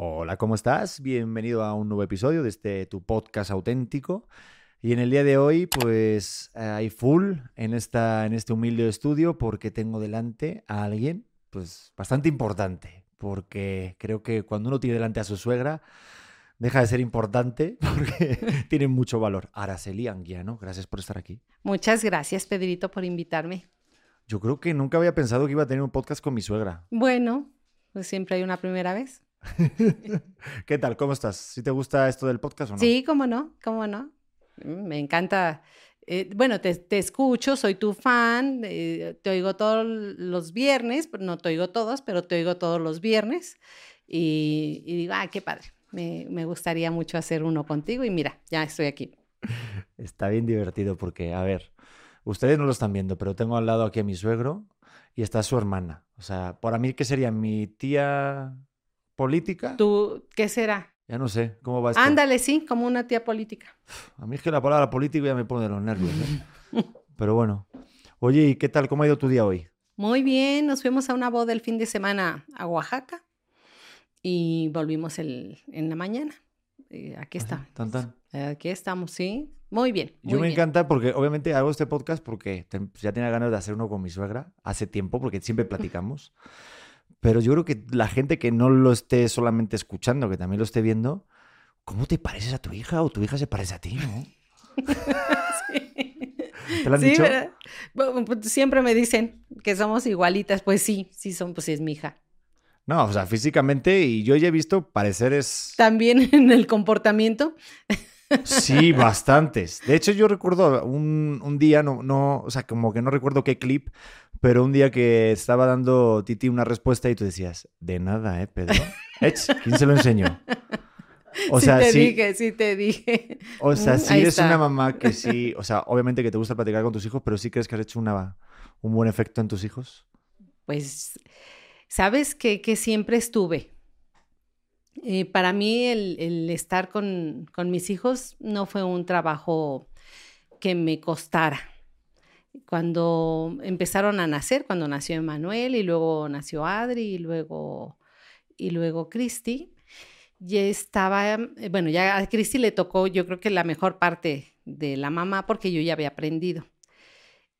Hola, ¿cómo estás? Bienvenido a un nuevo episodio de este tu podcast auténtico. Y en el día de hoy, pues hay full en, esta, en este humilde estudio porque tengo delante a alguien, pues bastante importante. Porque creo que cuando uno tiene delante a su suegra, deja de ser importante porque tiene mucho valor. Araceli Anguiano, gracias por estar aquí. Muchas gracias, Pedrito, por invitarme. Yo creo que nunca había pensado que iba a tener un podcast con mi suegra. Bueno, pues siempre hay una primera vez. ¿Qué tal? ¿Cómo estás? ¿Si te gusta esto del podcast o no? Sí, cómo no, cómo no. Mm, Me encanta. Eh, bueno, te, te, escucho, soy tu fan, eh, te oigo todos los viernes, no te oigo todos, pero te oigo todos los viernes. Y, y digo, ah, qué padre. Me, me, gustaría mucho hacer uno contigo y mira, ya estoy aquí. Está bien divertido porque, a ver, ustedes no lo están viendo, pero tengo al lado aquí a mi suegro y está su hermana. O sea, para mí, ¿qué sería? ¿Mi tía política? ¿Tú qué será? Ya no sé, ¿cómo va esto? Ándale, sí, como una tía política. A mí es que la palabra político ya me pone de los nervios. ¿eh? Pero bueno. Oye, ¿y qué tal? ¿Cómo ha ido tu día hoy? Muy bien, nos fuimos a una boda el fin de semana a Oaxaca y volvimos el, en la mañana. Eh, aquí está. Tan, tan. Aquí estamos, sí. Muy bien. Muy Yo me bien. encanta porque obviamente hago este podcast porque te, ya tenía ganas de hacer uno con mi suegra hace tiempo porque siempre platicamos. Pero yo creo que la gente que no lo esté solamente escuchando, que también lo esté viendo, ¿cómo te pareces a tu hija o tu hija se parece a ti, no? sí. ¿Te lo han sí, dicho? Bueno, pues siempre me dicen que somos igualitas. Pues sí, sí son, pues sí es mi hija. No, o sea, físicamente y yo ya he visto pareceres... También en el comportamiento. Sí, bastantes. De hecho, yo recuerdo un, un, día, no, no, o sea, como que no recuerdo qué clip, pero un día que estaba dando Titi una respuesta y tú decías, de nada, ¿eh, Pedro? Ech, ¿Quién se lo enseñó? O sí sea, te sí, dije, sí te dije. O sea, sí Ahí eres está. una mamá que sí, o sea, obviamente que te gusta platicar con tus hijos, pero sí crees que has hecho una, un buen efecto en tus hijos. Pues, sabes que, que siempre estuve. Eh, para mí el, el estar con, con, mis hijos no fue un trabajo que me costara. Cuando empezaron a nacer, cuando nació Emanuel y luego nació Adri y luego, y luego Cristi, ya estaba, eh, bueno, ya a Cristi le tocó yo creo que la mejor parte de la mamá porque yo ya había aprendido.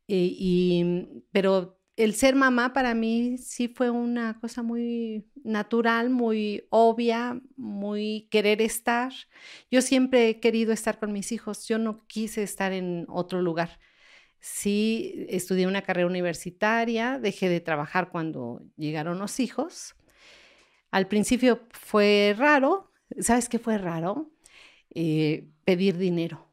Eh, y, pero el ser mamá para mí sí fue una cosa muy natural, muy obvia, muy querer estar. Yo siempre he querido estar con mis hijos, yo no quise estar en otro lugar. Sí, estudié una carrera universitaria, dejé de trabajar cuando llegaron los hijos. Al principio fue raro, ¿sabes qué fue raro? Eh, pedir dinero.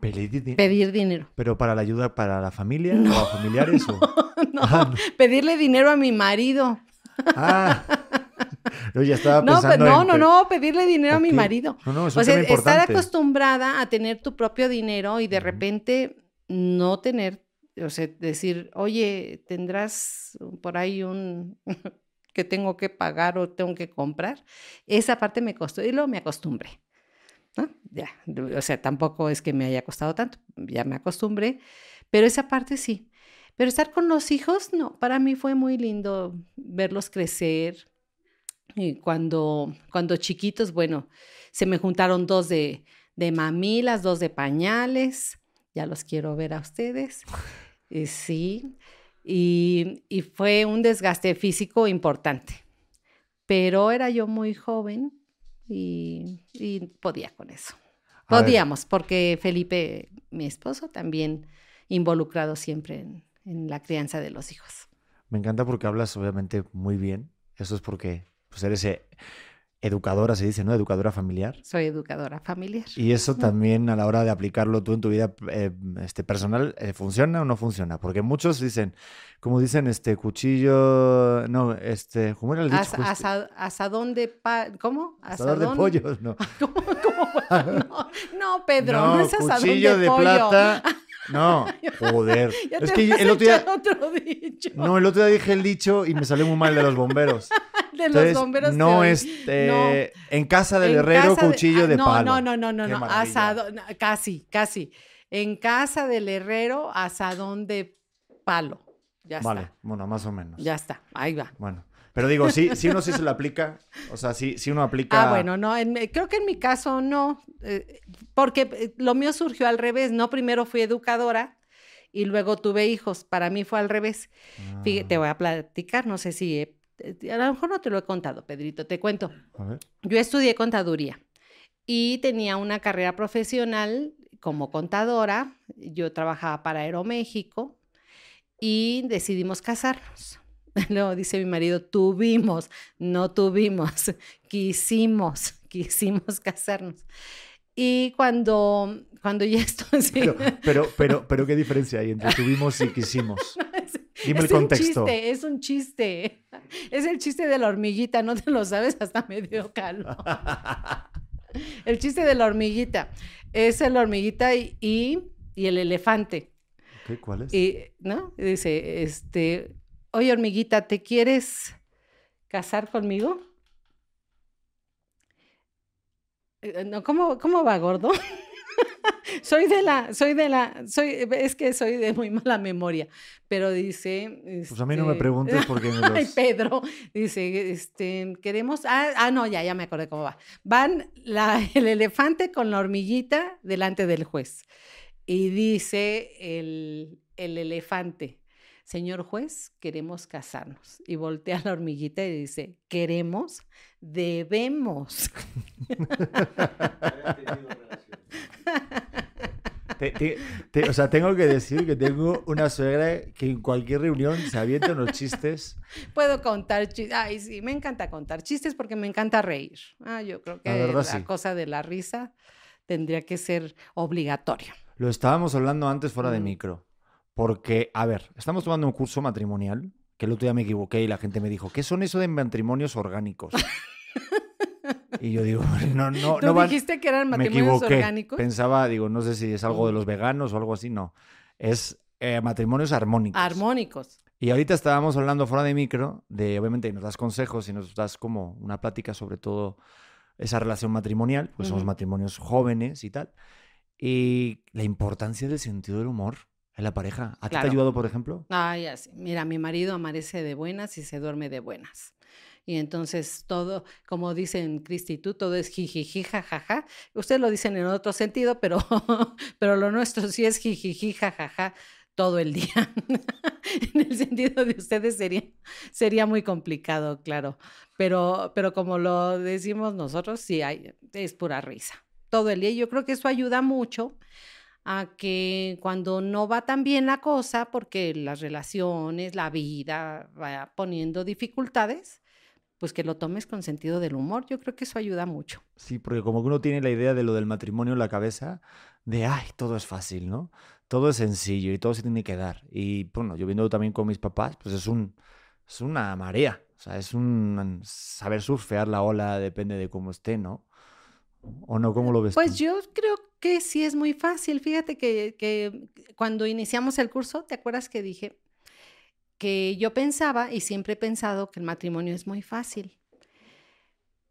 Pedir, dinero. Pedir dinero. ¿Pero para la ayuda para la familia no. o a familiares? O... no, ah, no, pedirle dinero a mi marido. Ah, yo ya estaba no, pensando no, en... no, no, pedirle dinero okay. a mi marido. No, no, es o sea, estar acostumbrada a tener tu propio dinero y de uh -huh. repente no tener, o sea, decir, oye, tendrás por ahí un que tengo que pagar o tengo que comprar. Esa parte me costó y luego me acostumbré. ¿no? Ya, o sea, tampoco es que me haya costado tanto, ya me acostumbré, pero esa parte sí. Pero estar con los hijos, no, para mí fue muy lindo verlos crecer. Y cuando, cuando chiquitos, bueno, se me juntaron dos de, de mamilas, dos de pañales, ya los quiero ver a ustedes. Eh, sí, y, y fue un desgaste físico importante, pero era yo muy joven y, y podía con eso. Podíamos, porque Felipe, mi esposo, también involucrado siempre en, en, la crianza de los hijos. Me encanta porque hablas obviamente muy bien. Eso es porque pues, eres eh, educadora, se dice, ¿no? Educadora familiar. Soy educadora familiar. Y eso también a la hora de aplicarlo tú en tu vida eh, este, personal, eh, ¿funciona o no funciona? Porque muchos dicen, como dicen, este cuchillo, no, este, ¿cómo era el dicho? As, asa, asadón de pa, ¿cómo? Asadón de pollos, no. ¿Cómo, cómo? No, no, Pedro, no, no es asadón cuchillo de, de pollo. plata. No, joder. Ya es que vas el otro día. otro dicho. No, el otro día dije el dicho y me salió muy mal de los bomberos. De Entonces, los bomberos. no te- este, no. en casa del En herrero, casa de- cuchillo ah, de no, palo. No, no, no, no, Qué no. maravilla. Asado, no, casi, casi. En casa del herrero, asadón de palo. Ya Vale, está. bueno, más o menos. Ya está. Ahí va. Bueno, Pero digo, sí, sí uno sí se lo aplica. O sea, sí, sí uno aplica. Ah, bueno, no, creo que en mi caso no. Eh, porque eh, lo mío surgió al revés. No primero fui educadora y luego tuve hijos. Para mí fue al revés. te voy a platicar, no sé si. A lo mejor no te lo he contado, Pedrito, te cuento. Yo estudié contaduría y tenía una carrera profesional como contadora. Yo trabajaba para Aeroméxico y decidimos casarnos. Luego dice mi marido, tuvimos, no tuvimos, quisimos, quisimos casarnos. Y cuando, cuando ya esto... Pero, pero, pero, pero, ¿qué diferencia hay entre tuvimos y quisimos? Dime es el contexto. Un chiste, es un chiste. Es el chiste de la hormiguita, no te lo sabes hasta medio calo. El chiste de la hormiguita. Es la hormiguita y, y el elefante. ¿Cuál es? Y, ¿no? Dice, este, oye hormiguita, ¿te quieres casar conmigo? Eh, no, ¿cómo, ¿Cómo va, gordo? soy de la, soy de la, soy, es que soy de muy mala memoria, pero dice... pues a mí no me este, preguntes porque me Ay, Pedro, dice, este, queremos, ah, ah, no, ya, ya me acordé cómo va. Van la, el elefante con la hormiguita delante del juez y dice el, el elefante, señor juez, queremos casarnos. Y voltea la hormiguita y dice, queremos, debemos. O sea, tengo que decir que tengo una suegra que en cualquier reunión se avienta unos chistes. Puedo contar chistes. Ay, sí, me encanta contar chistes porque me encanta reír. Ah, yo creo que la, cosa de la risa tendría que ser obligatoria. Lo estábamos hablando antes fuera de micro. Porque, a ver, estamos tomando un curso matrimonial, que el otro día me equivoqué y la gente me dijo, ¿qué son eso de matrimonios orgánicos? Y yo digo, no, no, ¿Tú no dijiste que eran matrimonios orgánicos? Pensaba, digo, no sé si es algo de los veganos o algo así, no. Es eh, matrimonios armónicos. Armónicos. Y ahorita estábamos hablando fuera de micro, de obviamente nos das consejos y nos das como una plática sobre todo esa relación matrimonial, pues somos matrimonios jóvenes y tal. Y la importancia del sentido del humor en la pareja. ¿A ti te ha ayudado, por ejemplo? Ay, así. Mira, mi marido amanece de buenas y se duerme de buenas. Y entonces todo, como dicen Cristi tú, todo es jijiji, jajaja. Ustedes lo dicen en otro sentido, pero, pero lo nuestro sí es jijiji, jajaja todo el día. en el sentido de ustedes sería, sería muy complicado, claro. Pero, pero como lo decimos nosotros, sí, hay, es pura risa. Todo el día. Yo creo que eso ayuda mucho a que cuando no va tan bien la cosa, porque las relaciones, la vida va poniendo dificultades, pues que lo tomes con sentido del humor. Yo creo que eso ayuda mucho. Sí, porque como que uno tiene la idea de lo del matrimonio en la cabeza, de, ay, todo es fácil, ¿no? Todo es sencillo y todo se tiene que dar. Y bueno, yo viendo también con mis papás, pues es, un, es una marea. O sea, es un saber surfear la ola, depende de cómo esté, ¿no? ¿O no? ¿Cómo lo ves? Pues yo creo que sí es muy fácil. Fíjate que, que, cuando iniciamos el curso, ¿te acuerdas que dije que yo pensaba y siempre he pensado que el matrimonio es muy fácil?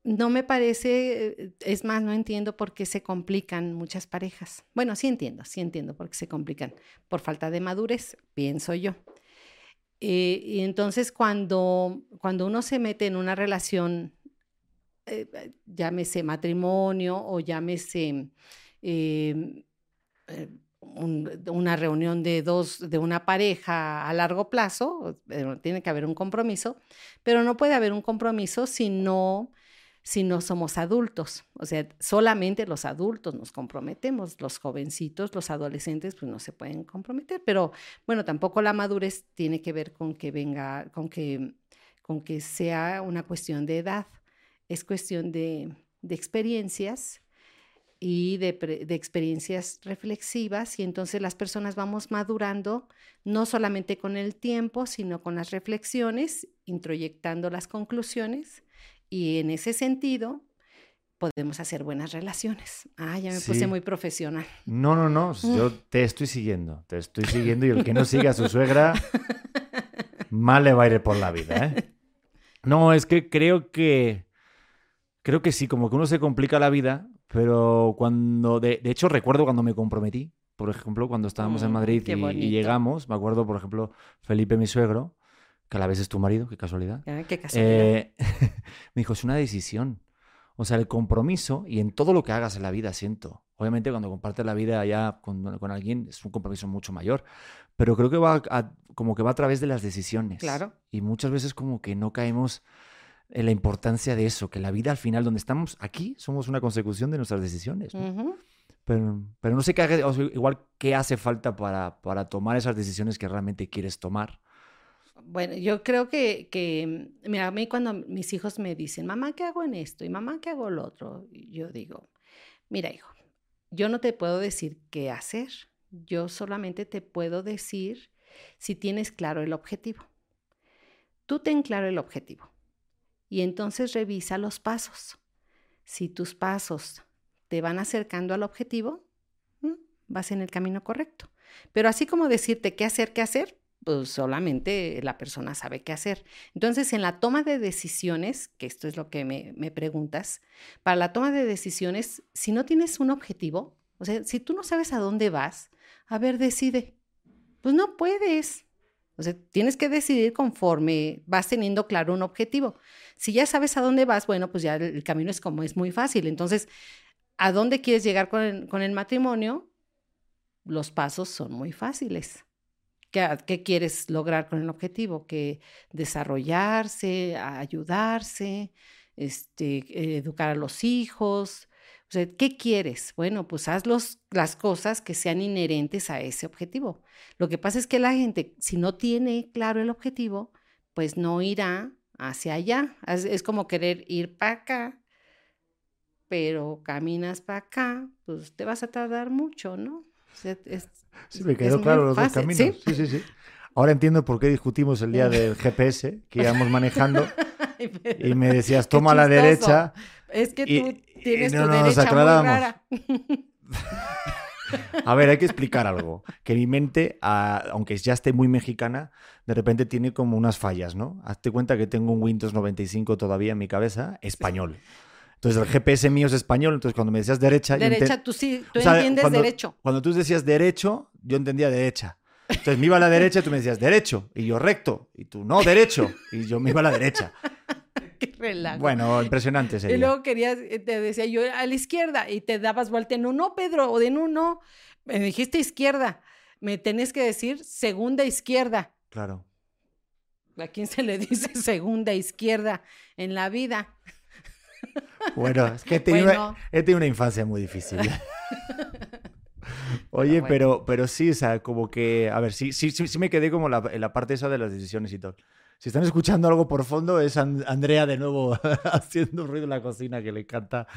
No me parece, es más, no entiendo por qué se complican muchas parejas. Bueno, sí entiendo, sí entiendo por qué se complican. Por falta de madurez, pienso yo. Eh, y entonces cuando, cuando uno se mete en una relación eh, eh, llámese matrimonio o llámese una reunión de dos, de una pareja a largo plazo, tiene que haber un compromiso, pero no puede haber un compromiso si no, si no somos adultos. O sea, solamente los adultos nos comprometemos, los jovencitos, los adolescentes, pues no se pueden comprometer, pero bueno, tampoco la madurez tiene que ver con que venga, con que, con que sea una cuestión de edad es cuestión de, experiencias y de, experiencias reflexivas y entonces las personas vamos madurando no solamente con el tiempo, sino con las reflexiones, introyectando las conclusiones y en ese sentido podemos hacer buenas relaciones. Ah, ya me puse muy profesional. No, no, no, yo te estoy siguiendo, te estoy siguiendo y el que no siga a su suegra, mal le va a ir por la vida. ¿eh? No, es que creo que Creo que sí, como que uno se complica la vida, pero cuando, de, hecho recuerdo cuando me comprometí, por ejemplo, cuando estábamos en mm, Madrid y, llegamos, me acuerdo, por ejemplo, Felipe, mi suegro, que a la vez es tu marido, qué casualidad. Ah, qué casualidad. Eh, me dijo, es una decisión. O sea, el compromiso y en todo lo que hagas en la vida siento. Obviamente cuando compartes la vida ya con, con alguien es un compromiso mucho mayor, pero creo que va a- como que va a través de las decisiones. Claro. Y muchas veces como que no caemos en la importancia de eso, que la vida al final, donde estamos aquí, somos una consecución de nuestras decisiones. Pero, pero no sé qué, o sea, igual qué hace falta para, para tomar esas decisiones que realmente quieres tomar. Bueno, yo creo que, que, mira, a mí cuando mis hijos me dicen, mamá, ¿qué hago en esto? Y mamá, ¿qué hago lo otro? Yo digo, mira, hijo, yo no te puedo decir qué hacer. Yo solamente te puedo decir si tienes claro el objetivo. Tú ten claro el objetivo y entonces revisa los pasos. Si tus pasos te van acercando al objetivo, mm, vas en el camino correcto. Pero así como decirte qué hacer, qué hacer, pues solamente la persona sabe qué hacer. Entonces, en la toma de decisiones, que esto es lo que me, me preguntas, para la toma de decisiones, si no tienes un objetivo, o sea, si tú no sabes a dónde vas, a ver, decide. Pues no puedes. Sea, tienes que decidir conforme vas teniendo claro un objetivo. Si ya sabes a dónde vas, bueno, pues ya el, camino es como es muy fácil. Entonces, ¿a dónde quieres llegar con el, matrimonio? Los pasos son muy fáciles. ¿Qué, quieres lograr con el objetivo? Que desarrollarse, ayudarse, este, educar a los hijos. O sea, ¿qué quieres? Bueno, pues haz los- las cosas que sean inherentes a ese objetivo. Lo que pasa es que la gente, si no tiene claro el objetivo, pues no irá hacia allá. Es, es como querer ir para acá, pero caminas para acá, pues te vas a tardar mucho, ¿no? O sea, es- Sí, me quedó claro los dos caminos. ¿sí? Sí, sí, sí. Ahora entiendo por qué discutimos el día del GPS que íbamos manejando y me decías, toma a la derecha. Es que Y- tú tienes no tu nos derecha muy rara. A ver, hay que explicar algo. Que mi mente, aunque ya esté muy mexicana, de repente tiene como unas fallas, ¿no? Hazte cuenta que tengo un Windows 95 todavía en mi cabeza, español. Entonces el GPS mío es español, entonces cuando me decías derecha, ente- Derecha, tú sí, tú O sea, entiendes cuando- derecho. Cuando tú decías derecho, yo entendía derecha. Entonces me iba a la derecha y tú me decías derecho. Y yo recto. Y tú no, derecho. Y yo me iba a la derecha. Qué relajo. Bueno, impresionante y sería. luego querías, eh, te decía yo a la izquierda y te dabas vuelta en un no, Pedro, o de no, no. Me dijiste izquierda. Me tenés que decir segunda izquierda. Claro. ¿A quién se le dice segunda izquierda en la vida? Bueno, es que he tenido, Bueno. una, he tenido una infancia muy difícil. Oye, bueno. pero, pero sí, o sea, como que, a ver, sí, sí, sí, sí me quedé como la- en la parte esa de las decisiones y todo. Si están escuchando algo por fondo, es An- Andrea de nuevo haciendo ruido en la cocina, que le encanta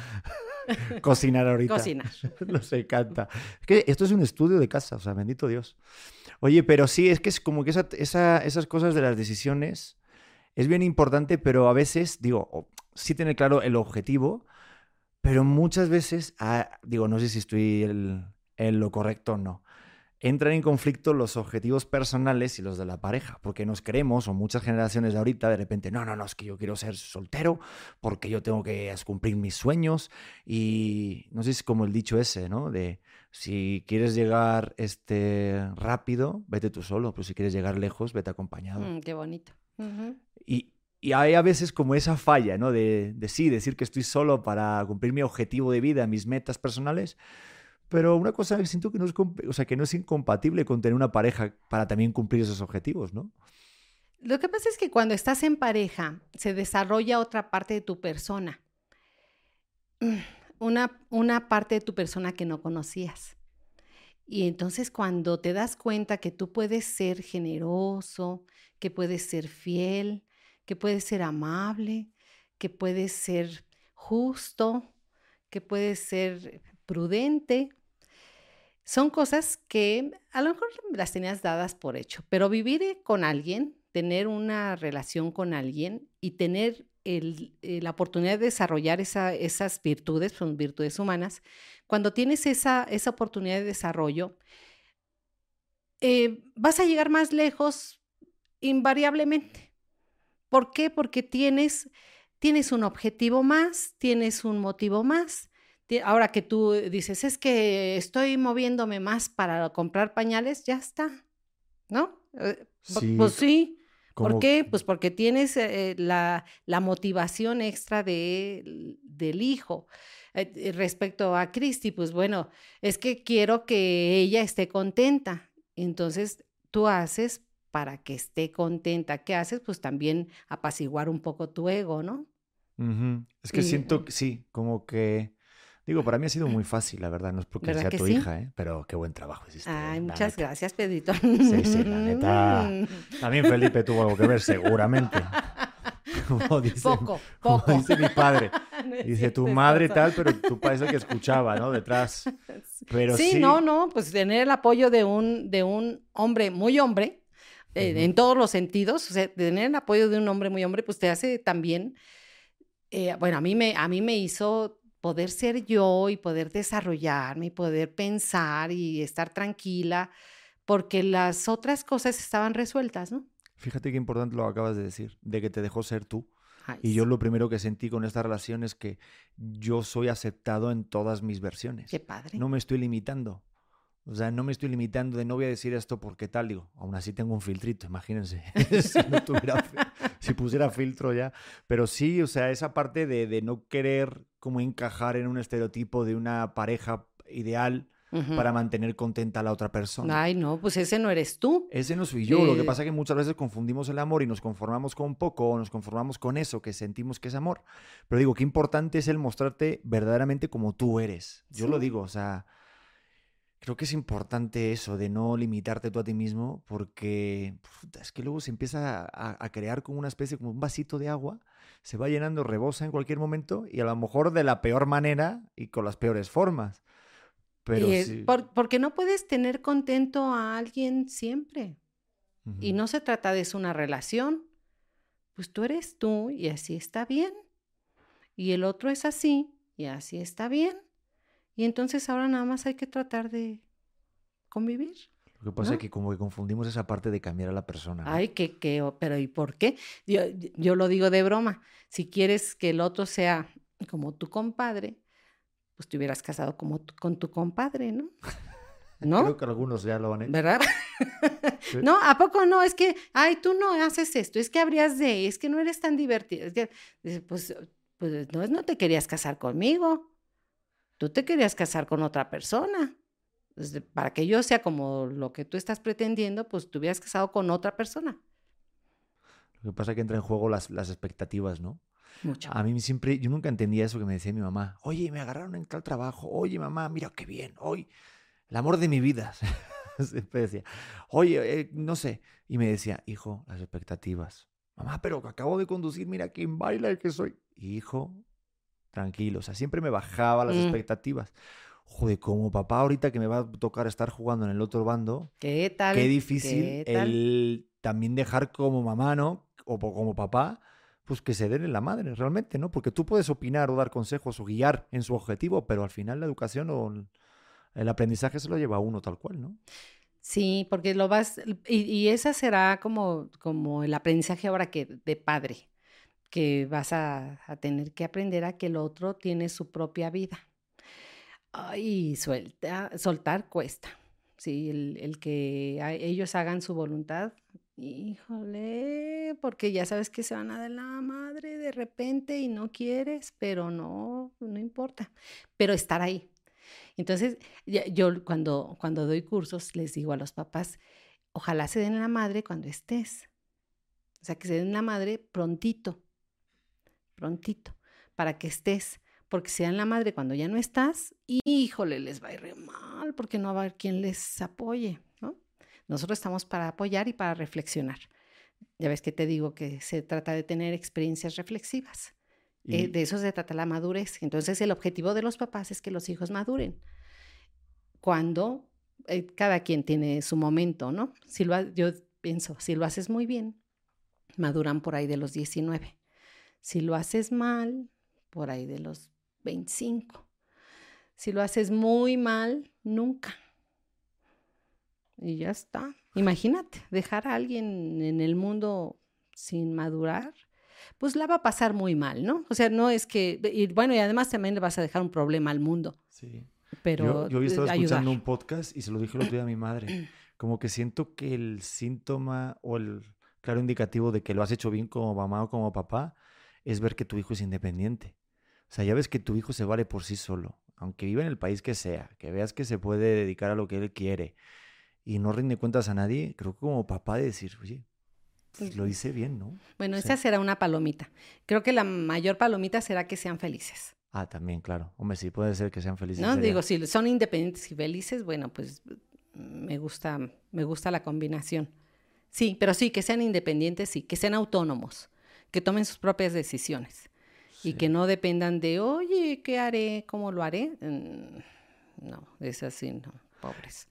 cocinar ahorita. Cocinar. Nos encanta. Es que esto es un estudio de casa, o sea, bendito Dios. Oye, pero sí, es que es como que esa- esa- esas cosas de las decisiones es bien importante, pero a veces, digo, sí tener claro el objetivo, pero muchas veces, ah, digo, no sé si estoy el- en lo correcto o no, entran en conflicto los objetivos personales y los de la pareja, porque nos creemos, o muchas generaciones de ahorita, de repente, no, no, no, es que yo quiero ser soltero, porque yo tengo que cumplir mis sueños, y no sé si es como el dicho ese, ¿no? De si quieres llegar este, rápido, vete tú solo, pero si quieres llegar lejos, vete acompañado. Mm, qué bonito. Y, y hay a veces como esa falla, ¿no? De, de sí, decir que estoy solo para cumplir mi objetivo de vida, mis metas personales. Pero una cosa siento que no es, o sea, que no es incompatible con tener una pareja para también cumplir esos objetivos, ¿no? Lo que pasa es que cuando estás en pareja se desarrolla otra parte de tu persona. Una, una parte de tu persona que no conocías. Y entonces cuando te das cuenta que tú puedes ser generoso, que puedes ser fiel, que puedes ser amable, que puedes ser justo, que puedes ser prudente, son cosas que a lo mejor las tenías dadas por hecho, pero vivir eh, con alguien, tener una relación con alguien y tener eh, la oportunidad de desarrollar esa- esas virtudes, son virtudes humanas, cuando tienes esa, esa oportunidad de desarrollo, eh, vas a llegar más lejos invariablemente. ¿Por qué? Porque tienes, tienes un objetivo más, tienes un motivo más. Ahora que tú dices, es que estoy moviéndome más para comprar pañales, ya está, ¿no? Eh, Sí. Pues sí, ¿Por qué? Pues porque tienes eh, la, la, motivación extra de, del hijo. Eh, respecto a Cristi, pues bueno, es que quiero que ella esté contenta. Entonces, tú haces para que esté contenta. ¿Qué haces? Pues también apaciguar un poco tu ego, ¿no? Es que siento que sí, como que Digo, para mí ha sido muy fácil, la verdad, no es porque sea tu hija, ¿eh? pero qué buen trabajo hiciste. Ay, muchas gracias, Pedrito. Sí, sí, la neta. También Felipe tuvo algo que ver, seguramente. Como dice, poco, poco. Como dice mi padre. dice tu madre tal, pero tú parece que escuchaba, ¿no? Detrás. Pero sí, no, no, pues tener el apoyo de un, de un hombre muy hombre, eh, en todos los sentidos, o sea, tener el apoyo de un hombre muy hombre, pues te hace también, eh, bueno, a mí, me, a mí me hizo poder ser yo y poder desarrollarme y poder pensar y estar tranquila, porque las otras cosas estaban resueltas, ¿no? Fíjate qué importante lo acabas de decir, de que te dejó ser tú. y yo lo primero que sentí con esta relación es que yo soy aceptado en todas mis versiones. Qué padre. No me estoy limitando. O sea, no me estoy limitando de no voy a decir esto porque tal, digo, aún así tengo un filtrito, imagínense, si, no tuviera, si pusiera filtro ya. Pero sí, o sea, esa parte de, de, no querer como encajar en un estereotipo de una pareja ideal para mantener contenta a la otra persona. Ay, no, pues ese no eres tú. Ese no soy yo. Lo que eh, pasa es que muchas veces confundimos el amor y nos conformamos con poco o nos conformamos con eso que sentimos que es amor. Pero digo, qué importante es el mostrarte verdaderamente como tú eres. Yo lo digo, o sea Creo que es importante eso, de no limitarte tú a ti mismo, porque es que luego se empieza a, crear como una especie, como un vasito de agua, se va llenando, rebosa en cualquier momento y a lo mejor de la peor manera y con las peores formas. Pero sí. porque no puedes tener contento a alguien siempre. Y no se trata de eso una relación. Pues tú eres tú y así está bien. Y el otro es así y así está bien. Y entonces ahora nada más hay que tratar de convivir. Lo que pasa es que como que confundimos esa parte de cambiar a la persona. Ay, que, que, pero ¿y por qué? Yo, yo lo digo de broma. Si quieres que el otro sea como tu compadre, pues te hubieras casado como con tu compadre, ¿no? ¿No? Creo que algunos ya lo han hecho. ¿Verdad? No, ¿a poco no? Es que, ay, tú no haces esto, es que habrías de, es que no eres tan divertido. Es que, pues, pues no, no te querías casar conmigo tú te querías casar con otra persona. Para que yo sea como lo que tú estás pretendiendo, pues te hubieras casado con otra persona. Lo que pasa es que entra en juego las, las expectativas, ¿no? Mucho. A mí siempre, yo nunca entendía eso que me decía mi mamá. Oye, me agarraron en tal trabajo. Oye, mamá, mira qué bien. Hoy, el amor de mi vida. siempre decía, oye, eh, no sé. Y me decía, hijo, las expectativas. Mamá, pero acabo de conducir, mira quién baila el que soy. Hijo, tranquilo. O sea, siempre me bajaba las mm. expectativas. Joder, como papá ahorita que me va a tocar estar jugando en el otro bando. ¿Qué tal? Qué difícil el también dejar como mamá, ¿no? O como papá, pues que se den en la madre, realmente, ¿no? Porque tú puedes opinar o dar consejos o guiar en su objetivo, pero al final la educación o el aprendizaje se lo lleva a uno tal cual, ¿no? Sí, porque lo vas, y, y esa será como, como el aprendizaje ahora que de padre que vas a, tener que aprender a que el otro tiene su propia vida. Y suelta, soltar cuesta. Sí, el, que ellos hagan su voluntad, híjole, porque ya sabes que se van a dar la madre de repente y no quieres, pero no, no importa. Pero estar ahí. Entonces, yo cuando, cuando doy cursos les digo a los papás, ojalá se den la madre cuando estés. O sea, que se den la madre prontito, prontito, para que estés, porque sean la madre cuando ya no estás, y híjole, les va a ir mal, porque no va a haber quien les apoye, ¿no? Nosotros estamos para apoyar y para reflexionar. Ya ves que te digo que se trata de tener experiencias reflexivas. Eh, de eso se trata la madurez. Entonces, el objetivo de los papás es que los hijos maduren. Cuando eh, cada quien tiene su momento, ¿no? Si lo, yo pienso, si lo haces muy bien, maduran por ahí de los 19. Si lo haces mal, por ahí de los 25. Si lo haces muy mal, nunca. Y ya está. Imagínate, dejar a alguien en el mundo sin madurar, pues la va a pasar muy mal, ¿no? O sea, no es que, y bueno, y además también le vas a dejar un problema al mundo. Sí. Pero yo, yo estaba escuchando un podcast y se lo dije el otro día a mi madre, como que siento que el síntoma o el claro indicativo de que lo has hecho bien como mamá o como papá es ver que tu hijo es independiente. O sea, ya ves que tu hijo se vale por sí solo, aunque viva en el país que sea, que veas que se puede dedicar a lo que él quiere y no rinde cuentas a nadie, creo que como papá de decir, oye, pues lo hice bien, ¿no? Bueno, esa será una palomita. Creo que la mayor palomita será que sean felices. Ah, también, claro. Hombre, sí puede ser que sean felices. No, digo, si son independientes y felices, bueno, pues me gusta, me gusta la combinación. Sí, pero sí, que sean independientes, sí, que sean autónomos, que tomen sus propias decisiones y que no dependan de, oye, ¿qué haré? ¿Cómo lo haré? Mm, no, es así, no, pobres.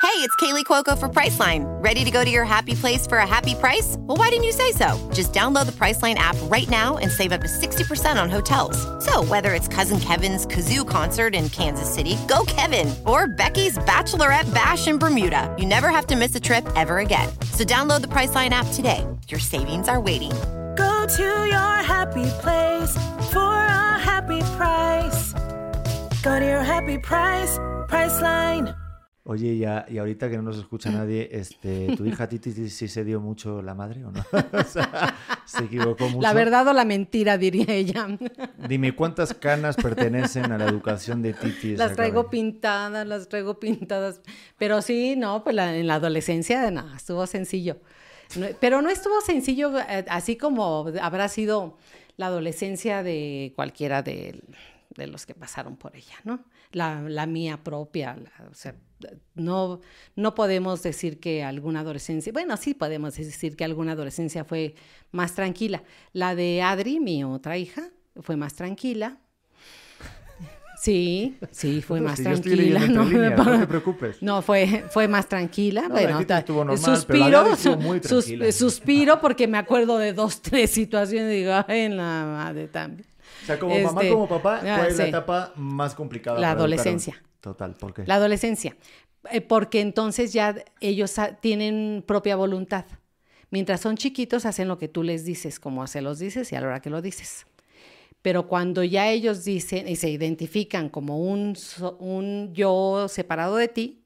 Hey, it's Kaylee Cuoco for Priceline. Ready to go to your happy place for a happy price? Well, why didn't you say so? Just download the Priceline app right now and save up to 60% on hotels. So, whether it's Cousin Kevin's Kazoo concert in Kansas City, go Kevin, or Becky's Bachelorette Bash in Bermuda, you never have to miss a trip ever again. So, download the Priceline app today. Your savings are waiting. To your happy place for a happy price. Go to your happy price, Priceline. Oye, ya, y ahorita que no nos escucha nadie, este, ¿tu hija Titi sí se dio mucho la madre o no? o sea, ¿se equivocó mucho? La verdad o la mentira, diría ella. Dime, ¿cuántas canas pertenecen a la educación de Titi? Las traigo pintadas, las traigo pintadas. Pero sí, no, pues en la adolescencia, nada, estuvo sencillo. Pero no estuvo sencillo, eh, así como habrá sido la adolescencia de cualquiera de, los que pasaron por ella, ¿no? La, mía propia, o sea, no, no podemos decir que alguna adolescencia, bueno, sí podemos decir que alguna adolescencia fue más tranquila. La de Adri, mi otra hija, fue más tranquila. Sí, sí, fue más tranquila. No, no, te preocupes. No, fue, fue más tranquila. bueno, estuvo normal, suspiro, suspiro porque me acuerdo de dos, tres situaciones y digo, en la madre también. O sea, como mamá, este, como papá, ¿cuál es la etapa más complicada? La adolescencia. Total, ¿por qué? La adolescencia. Eh, porque entonces ya ellos tienen propia voluntad. Mientras son chiquitos, hacen lo que tú les dices, como se los dices y a la hora que lo dices. Pero cuando ya ellos dicen y se identifican como un, yo separado de ti,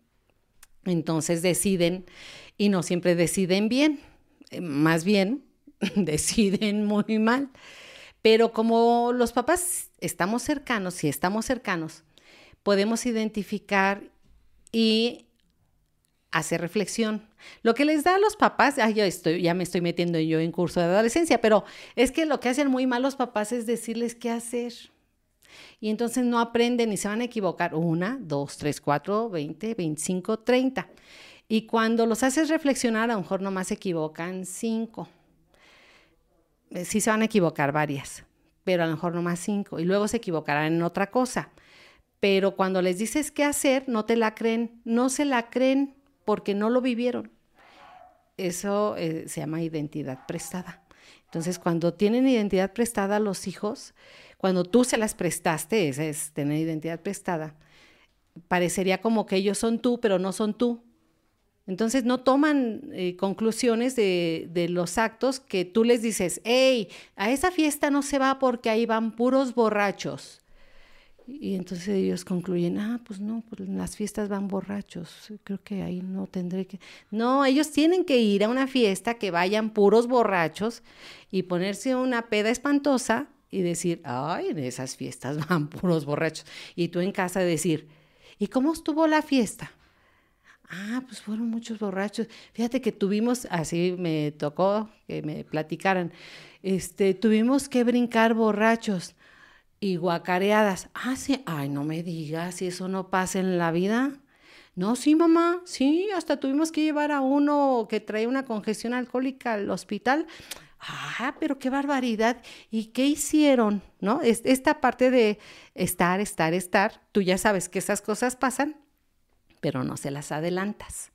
entonces deciden, y no siempre deciden bien, eh, más bien deciden muy mal. Pero como los papás estamos cercanos y estamos cercanos, podemos identificar y hacer reflexión. Lo que les da a los papás, yo estoy, ya me estoy metiendo yo en curso de adolescencia, pero es que lo que hacen muy mal los papás es decirles qué hacer. Y entonces no aprenden y se van a equivocar. Una, dos, tres, cuatro, veinte, veinticinco, treinta. Y cuando los haces reflexionar, a lo mejor nomás se equivocan cinco. Eh, sí se van a equivocar varias, pero a lo mejor nomás cinco. Y luego se equivocarán en otra cosa. Pero cuando les dices qué hacer, no te la creen. No se la creen porque no lo vivieron. Eso eh, se llama identidad prestada. Entonces, cuando tienen identidad prestada los hijos, cuando tú se las prestaste, esa es tener identidad prestada, parecería como que ellos son tú, pero no son tú. Entonces no toman eh, conclusiones de, de, los actos que tú les dices, hey, a esa fiesta no se va porque ahí van puros borrachos. Y entonces ellos concluyen, ah, pues no, pues las fiestas van borrachos, creo que ahí no tendré que... No, ellos tienen que ir a una fiesta que vayan puros borrachos y ponerse una peda espantosa y decir, ay, en esas fiestas van puros borrachos. Y tú en casa decir, ¿y cómo estuvo la fiesta? Ah, pues fueron muchos borrachos. Fíjate que tuvimos, así me tocó que me platicaran, este, tuvimos que brincar borrachos y guacareadas. Ah, sí, ay, no me digas si eso no pasa en la vida. No, sí, mamá, sí, hasta tuvimos que llevar a uno que trae una congestión alcohólica al hospital. Ah, pero qué barbaridad. ¿Y qué hicieron? ¿No? Esta parte de estar, estar, estar, tú ya sabes que esas cosas pasan, pero no se las adelantas.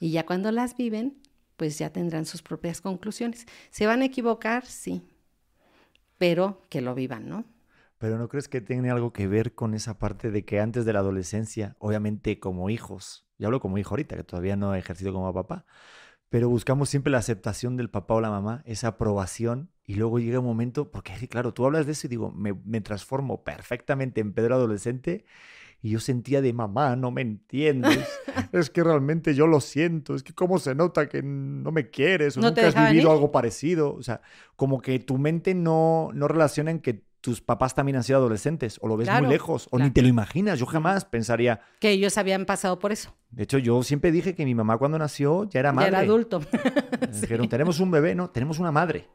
Y ya cuando las viven, pues ya tendrán sus propias conclusiones. ¿Se van a equivocar? Sí, pero que lo vivan, ¿no? Pero ¿no crees que tiene algo que ver con esa parte de que antes de la adolescencia, obviamente como hijos, y hablo como hijo ahorita, que todavía no he ejercido como papá, pero buscamos siempre la aceptación del papá o la mamá, esa aprobación, y luego llega un momento, porque claro, tú hablas de eso y digo, me, me transformo perfectamente en Pedro adolescente, Y yo sentía de mamá, no me entiendes. es que realmente yo lo siento. Es que cómo se nota que no me quieres o ¿No nunca has vivido ir? algo parecido. O sea, como que tu mente no, no relaciona en que tus papás también han sido adolescentes o lo ves Claro, muy lejos o ni te lo imaginas. Yo jamás pensaría. Que ellos habían pasado por eso. De hecho, yo siempre dije que mi mamá cuando nació ya era Ya madre. era adulto. Me Dijeron, tenemos un bebé, no, tenemos una madre.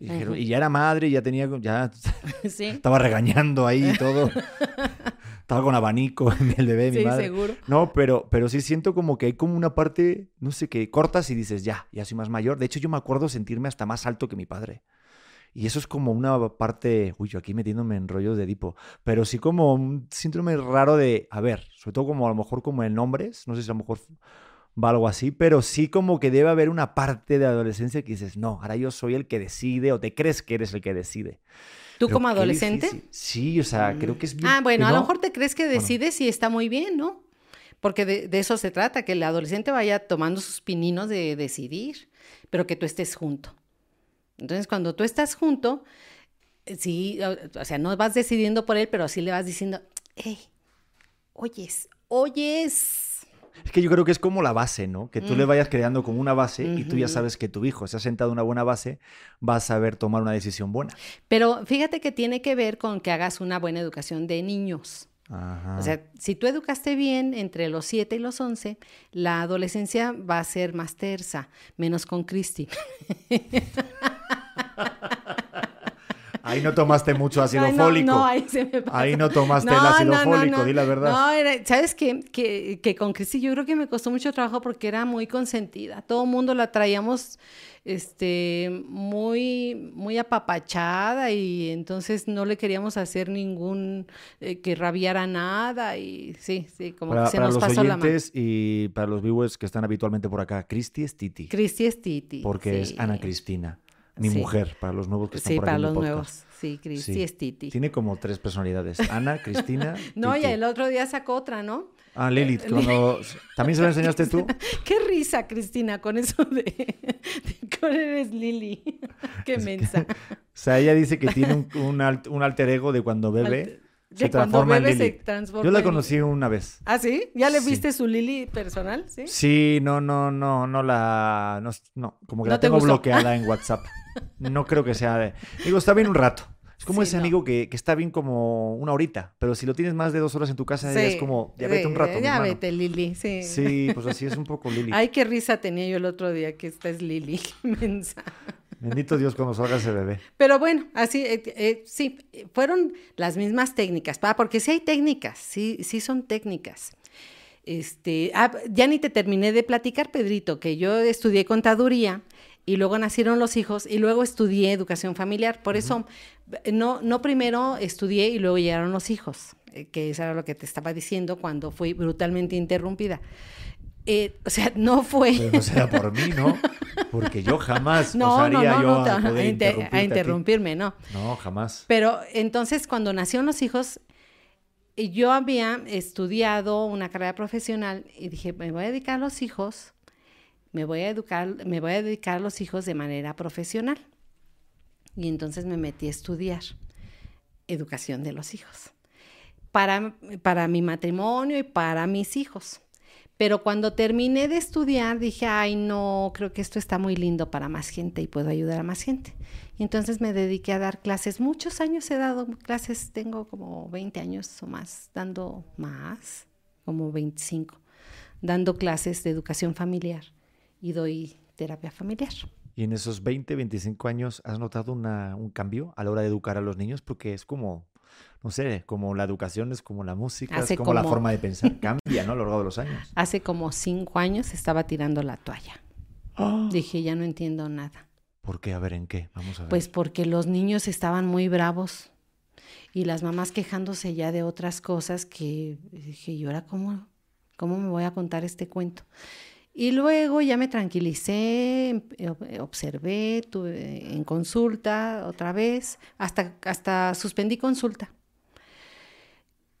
Y, dijeron- y ya era madre, ya tenía, ya sí. estaba regañando ahí y todo. Estaba con abanico el bebé, mi Sí, madre. seguro. No, pero, pero sí siento como que hay como una parte, no sé, que cortas y dices, ya, ya soy más mayor. De hecho, yo me acuerdo sentirme hasta más alto que mi padre. Y eso es como una parte, uy, yo aquí metiéndome en rollos de Edipo, pero sí como un síndrome raro de, a ver, sobre todo como a lo mejor como en hombres, no sé si a lo mejor va algo así, pero sí como que debe haber una parte de adolescencia que dices, no, ahora yo soy el que decide o te crees que eres el que decide. ¿Tú Pero como adolescente? difícil. Sí, o sea, creo que es bien... Ah, bueno, a lo mejor te crees que decides y está muy bien, ¿no? Porque de, de eso se trata, que el adolescente vaya tomando sus pininos de decidir, pero que tú estés junto. Entonces, cuando tú estás junto, eh, sí, o sea, no vas decidiendo por él, pero sí le vas diciendo, hey, oyes, oyes. Es que yo creo que es como la base, ¿no? Que tú le vayas creando como una base y tú ya sabes que tu hijo se ha sentado en una buena base, va a saber tomar una decisión buena. Pero fíjate que tiene que ver con que hagas una buena educación de niños. Ajá. O sea, si tú educaste bien entre los 7 y los 11, la adolescencia va a ser más tersa, menos con Cristi. Ahí no tomaste mucho ácido Ay, no, fólico. No, ahí se me pasa. Ahí no tomaste el ácido fólico, di la verdad. No, era- ¿sabes qué? Que, que con Cristi yo creo que me costó mucho trabajo porque era muy consentida. Todo el mundo la traíamos este, muy, muy apapachada y entonces no le queríamos hacer ningún, eh, que rabiara nada y sí, sí, como para que se para nos los pasó la mano. oyentes y para los viewers que están habitualmente por acá, Cristi es Titi. Cristi es Titi. porque es. Ana Cristina, mi Sí. mujer, para los nuevos que están Sí, por aquí para los podcast. nuevos. Sí, Cristi Sí. es Titi. Tiene como tres personalidades. Ana, Cristina, No, y el otro día sacó otra, ¿no? Ah, Lilith. cuando- ¿También se lo enseñaste tú? Qué risa, Cristina, con eso de, de que eres Lili. Qué mensa. O sea, ella dice que tiene un, un alt- un alter ego de cuando bebe Se de cuando transforma en bebe se Lilith. transforma Yo la en- conocí una vez. ¿Ah, sí? ¿Ya le Sí. viste su Lili personal? Sí. Sí, no, no, no, no la. No, no, como que ¿No la te tengo gustó? bloqueada en WhatsApp. No creo que sea de. Digo, está bien un rato. Es como Sí, ese no. amigo que, que está bien como una horita, pero si lo tienes más de dos horas en tu casa, ya es Sí, como, ya vete un rato. mi Ya hermano. vete, Lili, sí. Sí, pues así es un poco Lili. Ay, qué risa tenía yo el otro día que esta es Lili. Mensa. Bendito Dios cuando salga ese bebé. Pero bueno, así, eh, eh, sí, fueron las mismas técnicas, pa, porque sí hay técnicas, sí, sí son técnicas. Este, ah, ya ni te terminé de platicar, Pedrito, que yo estudié contaduría y luego nacieron los hijos y luego estudié educación familiar. Por eso, no, no primero estudié y luego llegaron los hijos, eh, que eso era lo que te estaba diciendo cuando fui brutalmente interrumpida. Eh, o sea, no fue... Pero no será por mí, ¿no? Porque yo jamás No, no, osaría no, yo no, a, poder a inter- a interrumpirme, no. No, jamás. Pero entonces cuando nacieron los hijos, eh, yo había estudiado una carrera profesional y dije, me voy a dedicar a los hijos, me voy a educar, me voy a dedicar a los hijos de manera profesional. Y entonces me metí a estudiar educación de los hijos. Para, para mi matrimonio y para mis hijos. Pero cuando terminé de estudiar dije, ay no, creo que esto está muy lindo para más gente y puedo ayudar a más gente. Y entonces me dediqué a dar clases. Muchos años he dado clases, tengo como 20 años o más, dando más, como 25, dando clases de educación familiar y doy terapia familiar. ¿Y en esos 20, 25 años has notado una- un cambio a la hora de educar a los niños? Porque es como, no sé, como la educación es como la música, Hace es como, la forma de pensar. Cambia, ¿no? A lo largo de los años. Hace como cinco años estaba tirando la toalla. Dije, ya no entiendo nada. ¿Por qué? A ver, ¿en qué? Vamos a ver. Pues porque los niños estaban muy bravos y las mamás quejándose ya de otras cosas que dije, ¿y ahora cómo, cómo me voy a contar este cuento? Y luego ya me tranquilicé, em- eh, observé, tuve en consulta otra vez, hasta, hasta suspendí consulta.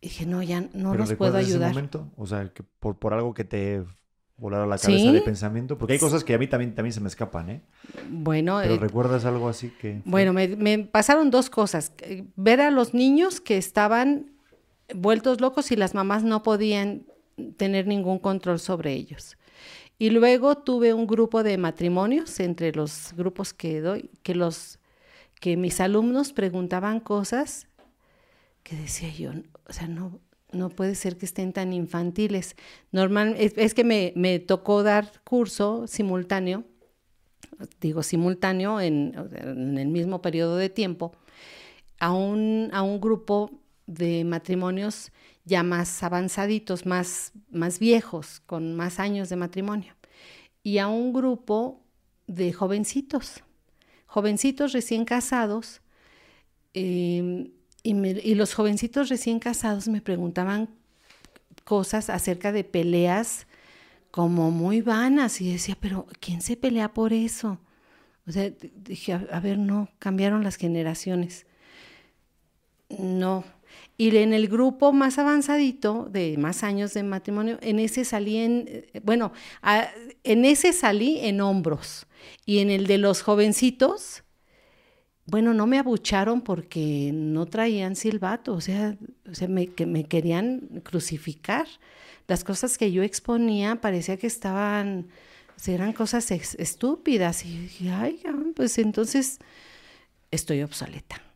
Dije, no, ya no ¿Pero los puedo recuerdas ese ayudar. momento? O sea, que por, por algo que te volara la cabeza ¿Sí? de pensamiento. Porque hay cosas que a mí también, también se me escapan, ¿eh? Bueno, Pero eh, ¿recuerdas algo así que...? Bueno, me, me pasaron dos cosas. Eh, Ver a los niños que estaban vueltos locos y las mamás no podían tener ningún control sobre ellos. Y luego tuve un grupo de matrimonios entre los grupos que doy, que los que mis alumnos preguntaban cosas que decía yo, o sea, no, no puede ser que estén tan infantiles. Normal, es, que me, me, tocó dar curso simultáneo, digo simultáneo en, en, el mismo periodo de tiempo, a un, a un grupo de matrimonios ya más avanzaditos, más, más viejos, con más años de matrimonio, y a un grupo de jovencitos, jovencitos recién casados, em, y, los jovencitos recién casados me preguntaban cosas acerca de peleas como muy vanas, y decía, pero ¿quién se pelea por eso? O sea, dije, a ver, no, cambiaron las generaciones. No, y en el grupo más avanzadito, de más años de matrimonio, en ese salí en, eh, bueno, en ese salí en hombros. Y en el de los jovencitos, bueno, no me abucharon porque no traían silbato, o sea, o sea me, que me querían crucificar. Las cosas que yo exponía parecía que estaban, eran cosas estúpidas. Y dije, ay, pues entonces estoy obsoleta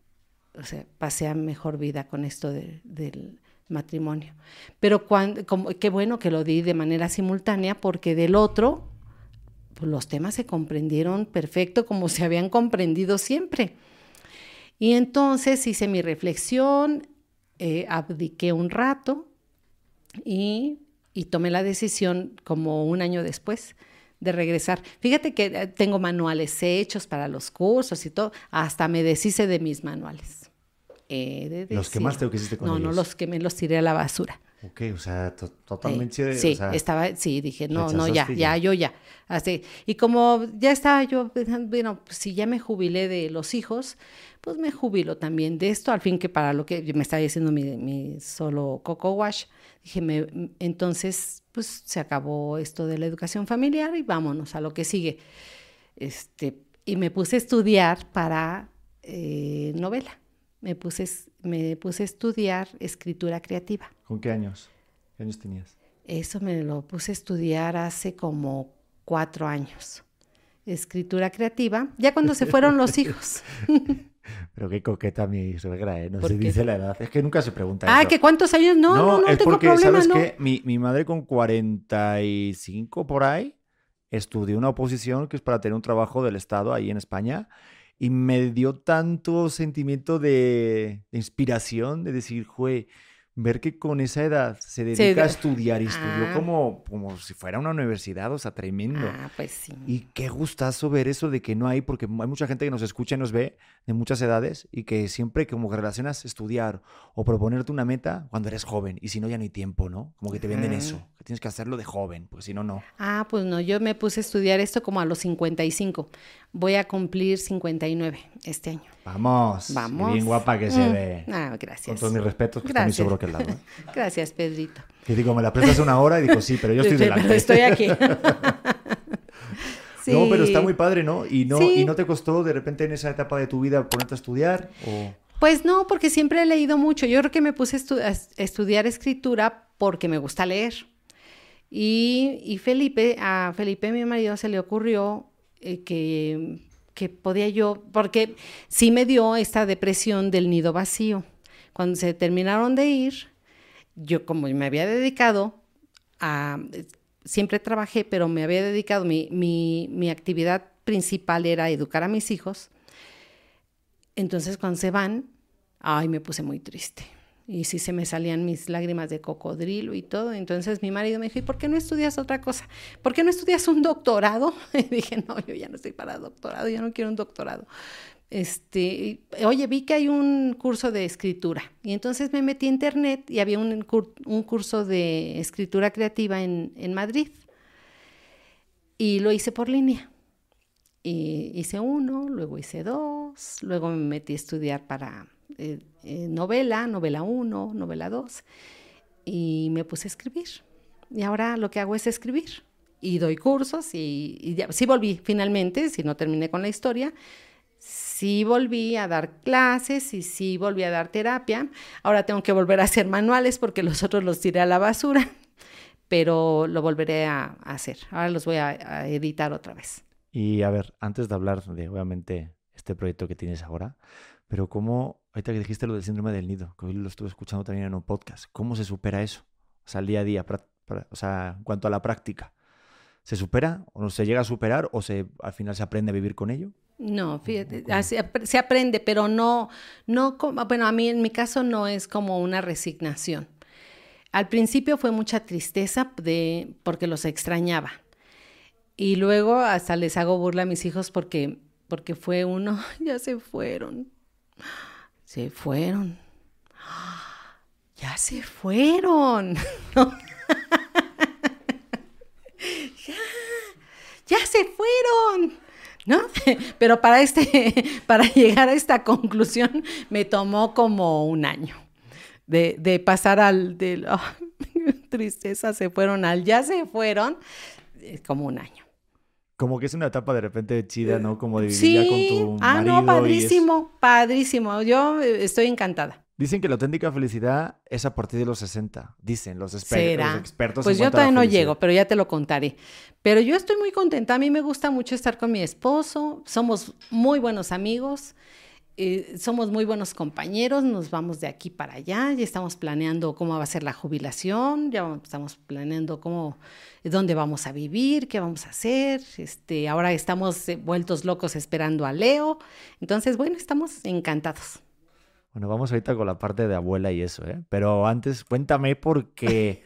o sea, pasé a mejor vida con esto del matrimonio. Pero cuando, como, qué bueno que lo di de manera simultánea, porque del otro, pues los temas se comprendieron perfecto como se habían comprendido siempre. Y entonces hice mi reflexión, eh, abdiqué un rato y, y tomé la decisión como un año después de regresar. Fíjate que eh, tengo manuales hechos para los cursos y todo, hasta me deshice de mis manuales. Eh, ¿Los quemaste o qué hiciste con no, ellos? No, no, los quemé, los tiré a la basura. Ok, o sea, totalmente... sí, estaba, sí, dije, no, no, ya, ya, yo ya. Así. Y como ya estaba yo, bueno, pues si ya me jubilé de los hijos, pues me jubilo también de esto, al fin que para lo que me estaba diciendo mi, mi solo Coco Wash, dije, me, entonces, pues se acabó esto de la educación familiar y vámonos a lo que sigue. Este, y me puse a estudiar para eh, novela me puse, me puse a estudiar escritura creativa. ¿Con qué años? ¿Qué años tenías? Eso me lo puse a estudiar hace como cuatro años. Escritura creativa, ya cuando se fueron los hijos. Pero qué coqueta mi suegra, ¿eh? No se dice la edad. Es que nunca se pregunta ah, ¿que cuántos años? No, no, no, es tengo porque, problema, ¿sabes qué? Mi, mi madre con 45 por ahí estudió una oposición que es para tener un trabajo del Estado ahí en España y me dio tanto sentimiento de, inspiración, de decir, jue, ver que con esa edad se dedica a estudiar y estudió ah. como, como si fuera una universidad, o sea, tremendo. Ah, pues sí. Y qué gustazo ver eso de que no hay, porque hay mucha gente que nos escucha y nos ve de muchas edades y que siempre como que relacionas estudiar o proponerte una meta cuando eres joven y si no ya no hay tiempo, ¿no? Como que te venden eso, que tienes que hacerlo de joven, porque si no, no. Ah, pues no, yo me puse a estudiar esto como a los 55. Voy a cumplir 59 este año. Vamos. Vamos. bien guapa que se mm. ve. Ah, gracias. Con todos mis respetos, que está mi lado. ¿eh? gracias, Pedrito. Que digo, me la prestas una hora y digo, sí, pero yo estoy delante. Estoy aquí. No, pero está muy padre, ¿no? Y no, y no te costó de repente en esa etapa de tu vida ponerte a estudiar o... Pues no, porque siempre he leído mucho. Yo creo que me puse a, estudiar escritura porque me gusta leer. Y, y, Felipe, a Felipe, mi marido, se le ocurrió eh, que que podía yo, porque sí me dio esta depresión del nido vacío. Cuando se terminaron de ir, yo como me había dedicado a, siempre trabajé, pero me había dedicado, mi, mi, actividad principal era educar a mis hijos. Entonces cuando se van, ay, me puse muy triste y sí se me salían mis lágrimas de cocodrilo y todo. Entonces mi marido me dijo, ¿y por qué no estudias otra cosa? ¿Por qué no estudias un doctorado? Y dije, no, yo ya no estoy para doctorado, yo no quiero un doctorado. Este, oye, vi que hay un curso de escritura y entonces me metí a internet y había un, un curso de escritura creativa en, en Madrid y lo hice por línea. Y hice uno, luego hice dos, luego me metí a estudiar para eh, eh, novela, novela 1, novela 2, y me puse a escribir. Y ahora lo que hago es escribir. Y doy cursos y, ya, sí volví finalmente, si no terminé con la historia, sí volví a dar clases y sí volví a dar terapia. Ahora tengo que volver a hacer manuales porque los otros los tiré a la basura, pero lo volveré a, hacer. Ahora los voy a, editar otra vez. Y a ver, antes de hablar de, obviamente, este proyecto que tienes ahora, pero cómo, ahorita que dijiste lo del síndrome del nido, que hoy lo estuve escuchando también en un podcast, ¿cómo se supera eso? O sea, al día a día, o sea, en cuanto a la práctica. ¿Se supera o no se llega a superar o se, al final se aprende a vivir con ello? No, fíjate, así se aprende, pero no, no, como- bueno, a mí en mi caso no es como una resignación. Al principio fue mucha tristeza de, porque los extrañaba. Y luego hasta les hago burla a mis hijos porque, porque fue uno, ya se fueron, se fueron, ya se fueron. ya, ya se fueron. ¿No? Pero para este, para llegar a esta conclusión me tomó como un año. De, de pasar al del "Ah, tristeza se fueron al ya se fueron, como un año. Como que es una etapa de repente chida, ¿no? Como de vivir ya con tu ah, marido. no, y es- padrísimo, padrísimo. Yo eh, estoy encantada. Dicen que la auténtica felicidad es a partir de los 60. Dicen los, exper- ¿Será? los expertos. Pues en yo todavía no llego, pero ya te lo contaré. Pero yo estoy muy contenta. A mí me gusta mucho estar con mi esposo. Somos muy buenos amigos. eh, somos muy buenos compañeros. Nos vamos de aquí para allá. Ya estamos planeando cómo va a ser la jubilación. Ya estamos planeando cómo, dónde vamos a vivir, qué vamos a hacer. Este, ahora estamos vueltos locos esperando a Leo. Entonces, bueno, estamos encantados. Bueno, vamos ahorita con la parte de abuela y eso, ¿eh? Pero antes, cuéntame porque...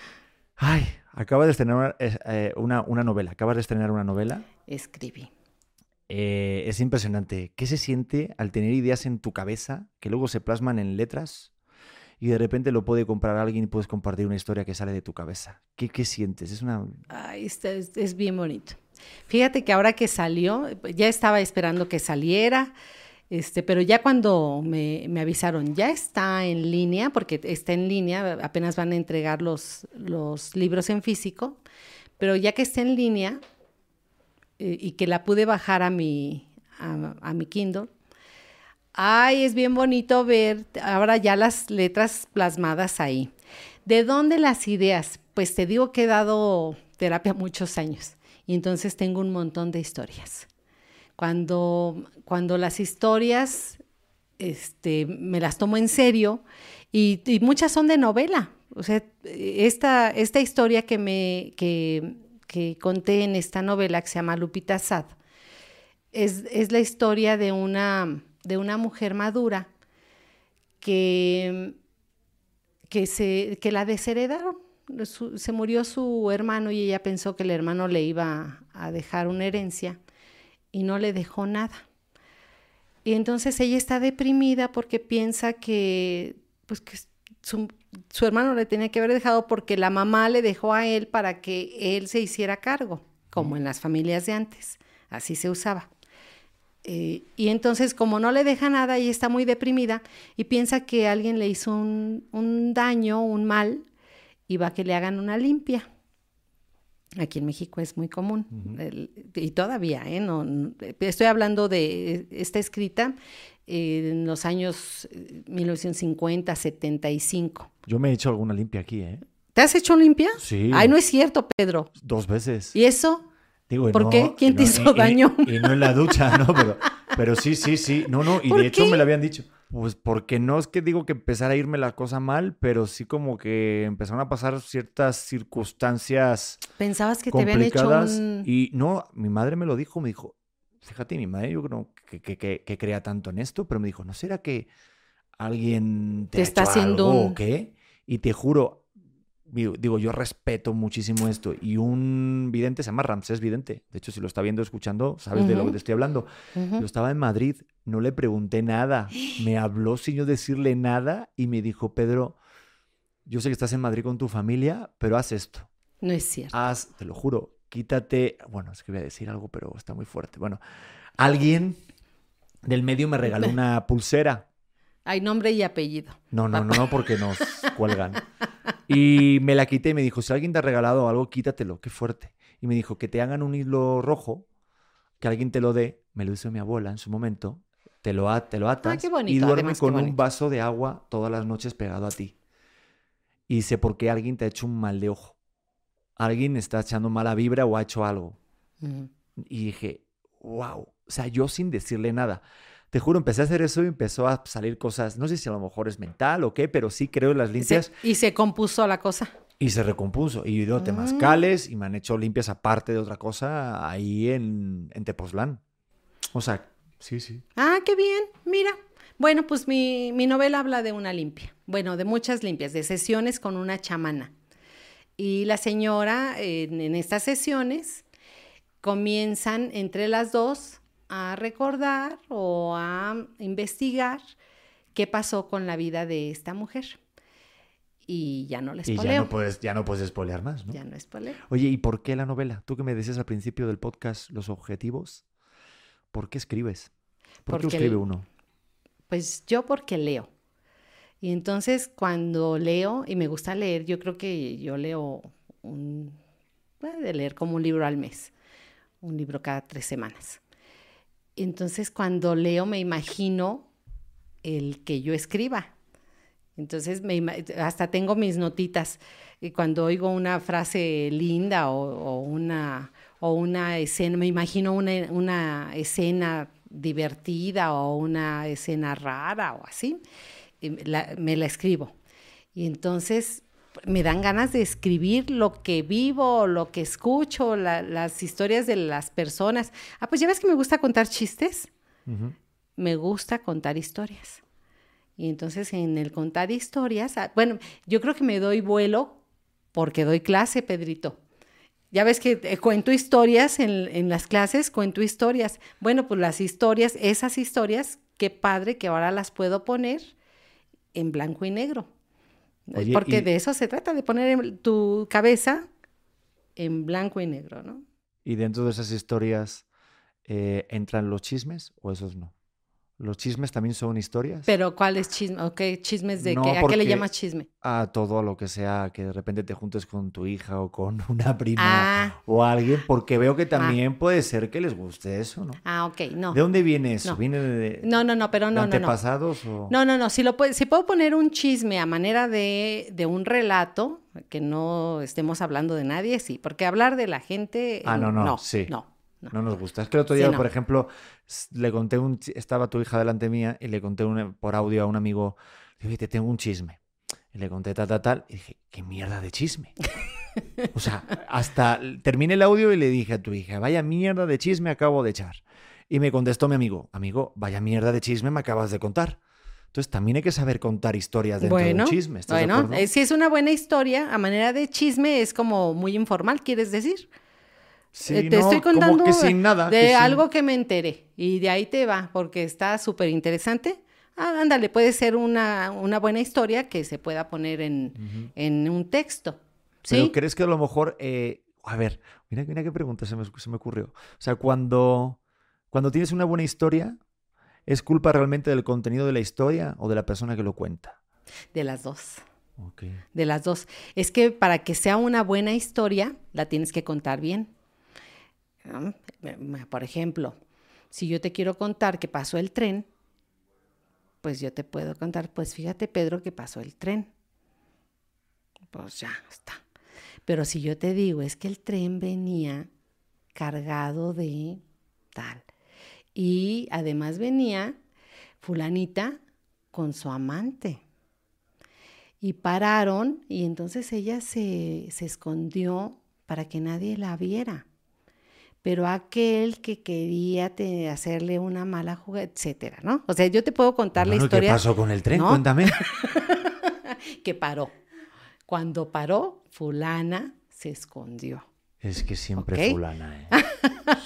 Ay, acabas de estrenar una, eh, eh, una, una novela. Acabas de estrenar una novela. Escribí. Eh, es impresionante. ¿Qué se siente al tener ideas en tu cabeza que luego se plasman en letras y de repente lo puede comprar alguien y puedes compartir una historia que sale de tu cabeza? ¿Qué, qué sientes? Es una... Ay, está- es, es bien bonito. Fíjate que ahora que salió, ya estaba esperando que saliera, este, pero ya cuando me, me avisaron, ya está en línea, porque está en línea, apenas van a entregar los, los libros en físico, pero ya que está en línea eh, y que la pude bajar a mi, a, a mi Kindle, Ay, es bien bonito ver ahora ya las letras plasmadas ahí. ¿De dónde las ideas? Pues te digo que he dado terapia muchos años y entonces tengo un montón de historias. Cuando, cuando las historias este, me las tomo en serio y, muchas son de novela. O sea, esta, esta historia que, me, que, que conté en esta novela que se llama Lupita Sad es, es la historia de una, de una mujer madura que, que, se, que la desheredaron. Se murió su hermano y ella pensó que el hermano le iba a dejar una herencia y no le dejó nada. Y entonces ella está deprimida porque piensa que, pues, que su, su hermano le tenía que haber dejado porque la mamá le dejó a él para que él se hiciera cargo, como en las familias de antes. Así se usaba. Eh, y entonces, como no le deja nada, ella está muy deprimida y piensa que alguien le hizo un, un daño, un mal, y va a que le hagan una limpia. Aquí en México es muy común. El- y todavía, ¿eh? No, estoy hablando de, está escrita eh, en los años eh, 1950, 75. Yo me he hecho alguna limpia aquí, ¿eh? ¿Te has hecho limpia? Sí. Ay, no es cierto, Pedro. Dos veces. ¿Y eso? Digo, y ¿Por no- qué? ¿Quién y te no- hizo y- y- daño? Y, no en la ducha, ¿no? Pero, pero sí, sí, sí. No, no. Y ¿Por de hecho qué? me lo habían dicho. Pues porque no es que digo que empezara a irme la cosa mal, pero sí como que empezaron a pasar ciertas circunstancias Pensabas que te habían hecho complicadas. un... Y no, mi madre me lo dijo, me dijo, fíjate, mi madre yo creo que, que, que- que crea tanto en esto, pero me dijo, ¿no será que alguien te, Te ha está hecho haciendo algo o un- qué? Y te juro, digo, yo respeto muchísimo esto. Y un vidente se llama Ramsés Vidente. De hecho, si lo está viendo, escuchando, sabes de lo que te estoy hablando. Ujú. Yo estaba en Madrid, no le pregunté nada. Me habló sin yo decirle nada y me dijo, Pedro, yo sé que estás en Madrid con tu familia, pero haz esto. No es cierto. Haz, te lo juro, quítate. Bueno, es que voy a decir algo, pero está muy fuerte. Bueno, alguien del medio me regaló una pulsera. Hay nombre y apellido. No, no, no, no, porque nos cuelgan. Y me la quité y me dijo, si alguien te ha regalado algo, quítatelo, qué fuerte. Y me dijo, que te hagan un hilo rojo, que alguien te lo dé, me lo hizo mi abuela en su momento, te lo, a- te lo atas Ah, qué y duerme además, con un vaso de agua todas las noches pegado a ti. Y sé por qué alguien te ha hecho un mal de ojo. Alguien está echando mala vibra o ha hecho algo. Y dije, wow. O sea, yo sin decirle nada. Te juro, empecé a hacer eso y empezó a salir cosas. No sé si a lo mejor es mental o qué, pero sí creo en las Se- limpias. y se compuso la cosa. Y se recompuso. Y dio Mm. temazcales y me han hecho limpias aparte de otra cosa ahí en, en Tepoztlán. O sea, sí, sí. Ah, qué bien, mira. Bueno, pues mi, mi novela habla de una limpia. Bueno, de muchas limpias, de sesiones con una chamana. Y la señora en, en estas sesiones comienzan entre las dos a recordar o a investigar qué pasó con la vida de esta mujer. Y ya no les Y ya no, puedes, ya no puedes espolear más, ¿no? Ya no es poleo. Oye, ¿y por qué la novela? Tú que me decías al principio del podcast los objetivos. ¿Por qué escribes? ¿Por qué Porque escribe el- uno? Pues yo porque leo. Y entonces cuando leo, y me gusta leer, yo creo que yo leo un, de leer como un libro al mes, un libro cada tres semanas. Entonces cuando leo me imagino el que yo escriba. Entonces me hasta tengo mis notitas. Y cuando oigo una frase linda o, una, o una escena, me imagino una, una escena divertida o una escena rara o así, la, me la escribo. Y entonces me dan ganas de escribir lo que vivo, lo que escucho, la- las historias de las personas. Ah, pues ya ves que me gusta contar chistes me gusta contar historias. Y entonces en el contar historias, ah, bueno, yo creo que me doy vuelo porque doy clase, Pedrito. Ya ves que eh, cuento historias en, en las clases, cuento historias. Bueno, pues las historias, esas historias, qué padre que ahora las puedo poner en blanco y negro. Oye, porque y- de eso se trata, de poner tu cabeza en blanco y negro, ¿no? ¿Y dentro de esas historias eh, entran los chismes o esos no? ¿Los chismes también son historias? Pero ¿cuál es chisme? ¿O qué chismes de No, qué? ¿A qué le llamas chisme? A todo lo que sea, que de repente te juntes con tu hija o con una prima Ah. o alguien, porque veo que también puede ser que les guste eso, ¿no? Ah, ok, no. ¿De dónde viene eso? No. ¿Viene de, No, no, no, pero de no, no, no. antepasados o...? No, no, no. Si, lo si puedo poner un chisme a manera de, de un relato, que no estemos hablando de nadie, sí. Porque hablar de la gente. Ah, no, no, no, sí. No, no. No nos gusta. Es que el otro Sí, día, no. por ejemplo, le conté un... Estaba tu hija delante mía y le conté un- por audio a un amigo, dije, te tengo un chisme. Y le conté tal, tal, tal. Y dije, qué mierda de chisme. O sea, hasta terminé el audio y le dije a tu hija, vaya mierda de chisme acabo de echar. Y me contestó mi amigo, amigo, vaya mierda de chisme me acabas de contar. Entonces también hay que saber contar historias dentro Bueno, del chisme. ¿estás de bueno eh, si es una buena historia, a manera de chisme, es como muy informal, ¿quieres decir? Sí, Eh, te no, estoy contando que sin nada. de que sin- algo que me enteré y de ahí te va, porque está súper interesante. Ah, ándale, puede ser una, una buena historia que se pueda poner en, en un texto. Pero ¿Sí? crees que a lo mejor, eh, a ver, mira, mira qué pregunta se me, se me ocurrió. O sea, cuando, cuando tienes una buena historia, ¿es culpa realmente del contenido de la historia o de la persona que lo cuenta? De las dos. De las dos. Es que para que sea una buena historia, la tienes que contar bien. Me- Por ejemplo, si yo te quiero contar que pasó el tren, pues yo te puedo contar, pues fíjate, Pedro, que pasó el tren. Pues ya está. Pero si yo te digo, es que el tren venía cargado de tal. Y además venía fulanita con su amante. Y pararon y entonces ella se, se escondió para que nadie la viera. Pero aquel que quería te- hacerle una mala jugada, etcétera, ¿no? O sea, yo te puedo contar la historia ¿Qué pasó con el tren? ¿no? Cuéntame. que paró. Cuando paró, fulana se escondió. Es que siempre Ok. fulana, ¿eh?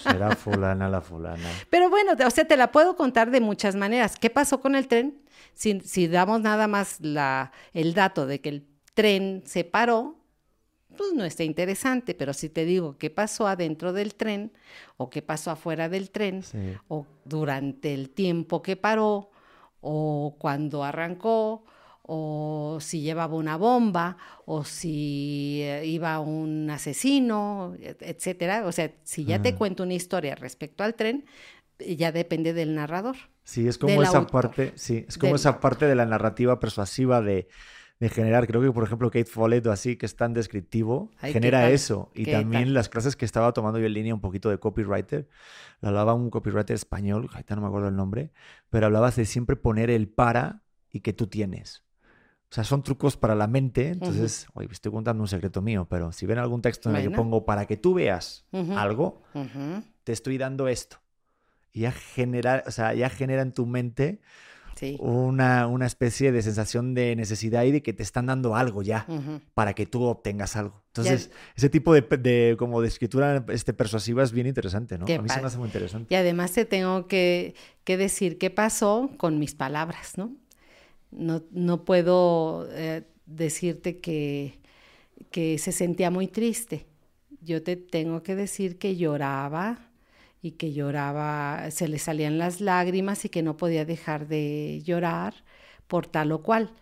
Será fulana la fulana. Pero bueno, o sea, te la puedo contar de muchas maneras. ¿Qué pasó con el tren? Si, si damos nada más la, el dato de que el tren se paró, pues no está interesante. Pero si te digo qué pasó adentro del tren o qué pasó afuera del tren Sí. o durante el tiempo que paró o cuando arrancó o si llevaba una bomba, o si eh, iba un asesino, et- etcétera. O sea, si ya te Ah. cuento una historia respecto al tren, ya depende del narrador. Sí, es como esa autor. parte, sí, es como esa parte de la narrativa persuasiva de, de generar, creo que por ejemplo Kate Follett o así, que es tan descriptivo, Ay, ¿qué genera eso. Y ¿Qué también tal? las clases que estaba tomando yo en línea un poquito de copywriter, lo hablaba un copywriter español, ahorita no me acuerdo el nombre, pero hablabas de siempre poner el para y que tú tienes. O sea, son trucos para la mente. Entonces, oye, estoy contando un secreto mío, pero si ven algún texto en el que Bueno. pongo para que tú veas Ujú. algo, Ujú, te estoy dando esto. Y ya genera, o sea, ya genera en tu mente Sí. una, una especie de sensación de necesidad y de que te están dando algo ya para que tú obtengas algo. Entonces, ese tipo de, de- como de escritura este, persuasiva es bien interesante, ¿no? Qué A mí se me hace muy interesante. Y además te tengo que, que decir qué pasó con mis palabras, ¿no? No, no puedo eh, decirte que, que se sentía muy triste. Yo te tengo que decir que lloraba y que lloraba, se le salían las lágrimas y que no podía dejar de llorar por tal o cual.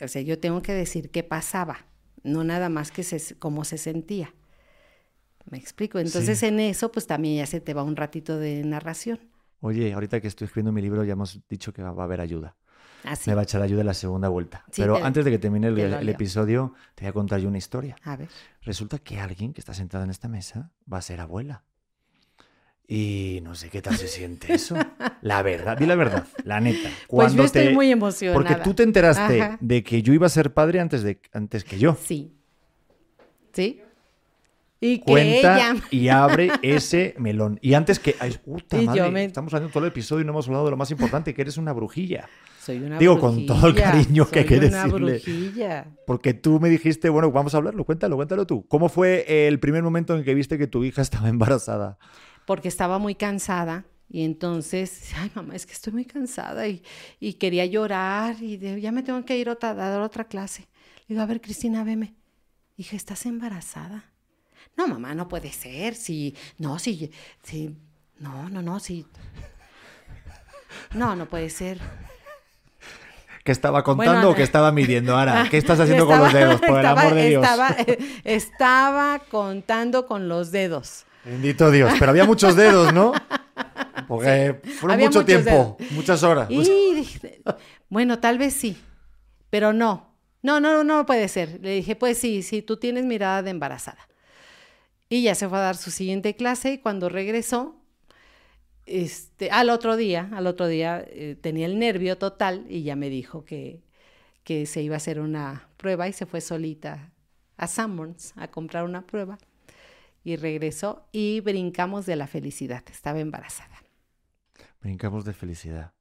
O sea, yo tengo que decir qué pasaba, no nada más que se, cómo se sentía. Me explico. Entonces Sí. en eso pues también ya se te va un ratito de narración. Oye, ahorita que estoy escribiendo mi libro ya hemos dicho que va a haber ayuda. Así. Me va a echar ayuda en la segunda vuelta. Sí, Pero te- antes de que termine el, te el episodio, te voy a contar yo una historia. A ver. Resulta que alguien que está sentada en esta mesa va a ser abuela. Y no sé qué tal se siente eso. La verdad, di la verdad, la neta. Pues yo Cuando estoy te- muy emocionada. Porque tú te enteraste Ajá. de que yo iba a ser padre antes, de, antes que yo. Sí. ¿Sí? Y que Cuenta ella... y abre ese melón. Y antes que... Ay, puta Y yo madre, me- Estamos haciendo todo el episodio y no hemos hablado de lo más importante, que eres una brujilla. Soy una Digo, con todo el cariño que hay soy que una decirle. brujilla. Porque tú me dijiste, bueno, vamos a hablarlo, cuéntalo, cuéntalo tú. ¿Cómo fue el primer momento en que viste que tu hija estaba embarazada? Porque estaba muy cansada y entonces, ay mamá, es que estoy muy cansada y, y quería llorar y de- ya me tengo que ir a dar otra clase. Le digo, a ver, Cristina, veme. Hija, ¿estás embarazada? No, mamá, no puede ser. Si, no, si, si, no, no, no, si. No, no puede ser. ¿Qué estaba contando Bueno, o qué estaba midiendo ahora? Ah, ¿Qué estás haciendo con los dedos? Por el amor de Dios. Estaba, estaba contando con los dedos. Bendito Dios. Pero había muchos dedos, ¿no? Porque fueron había mucho tiempo, muchas horas. Y dije, bueno, tal vez sí, pero no. No, no, no puede ser. Le dije, pues sí, sí, tú tienes mirada de embarazada. Y ya se fue a dar su siguiente clase y cuando regresó, este, al otro día, al otro día eh, tenía el nervio total y ya me dijo que, que se iba a hacer una prueba y se fue solita a Sanborns a comprar una prueba y regresó y brincamos de la felicidad. Estaba embarazada. Brincamos de felicidad.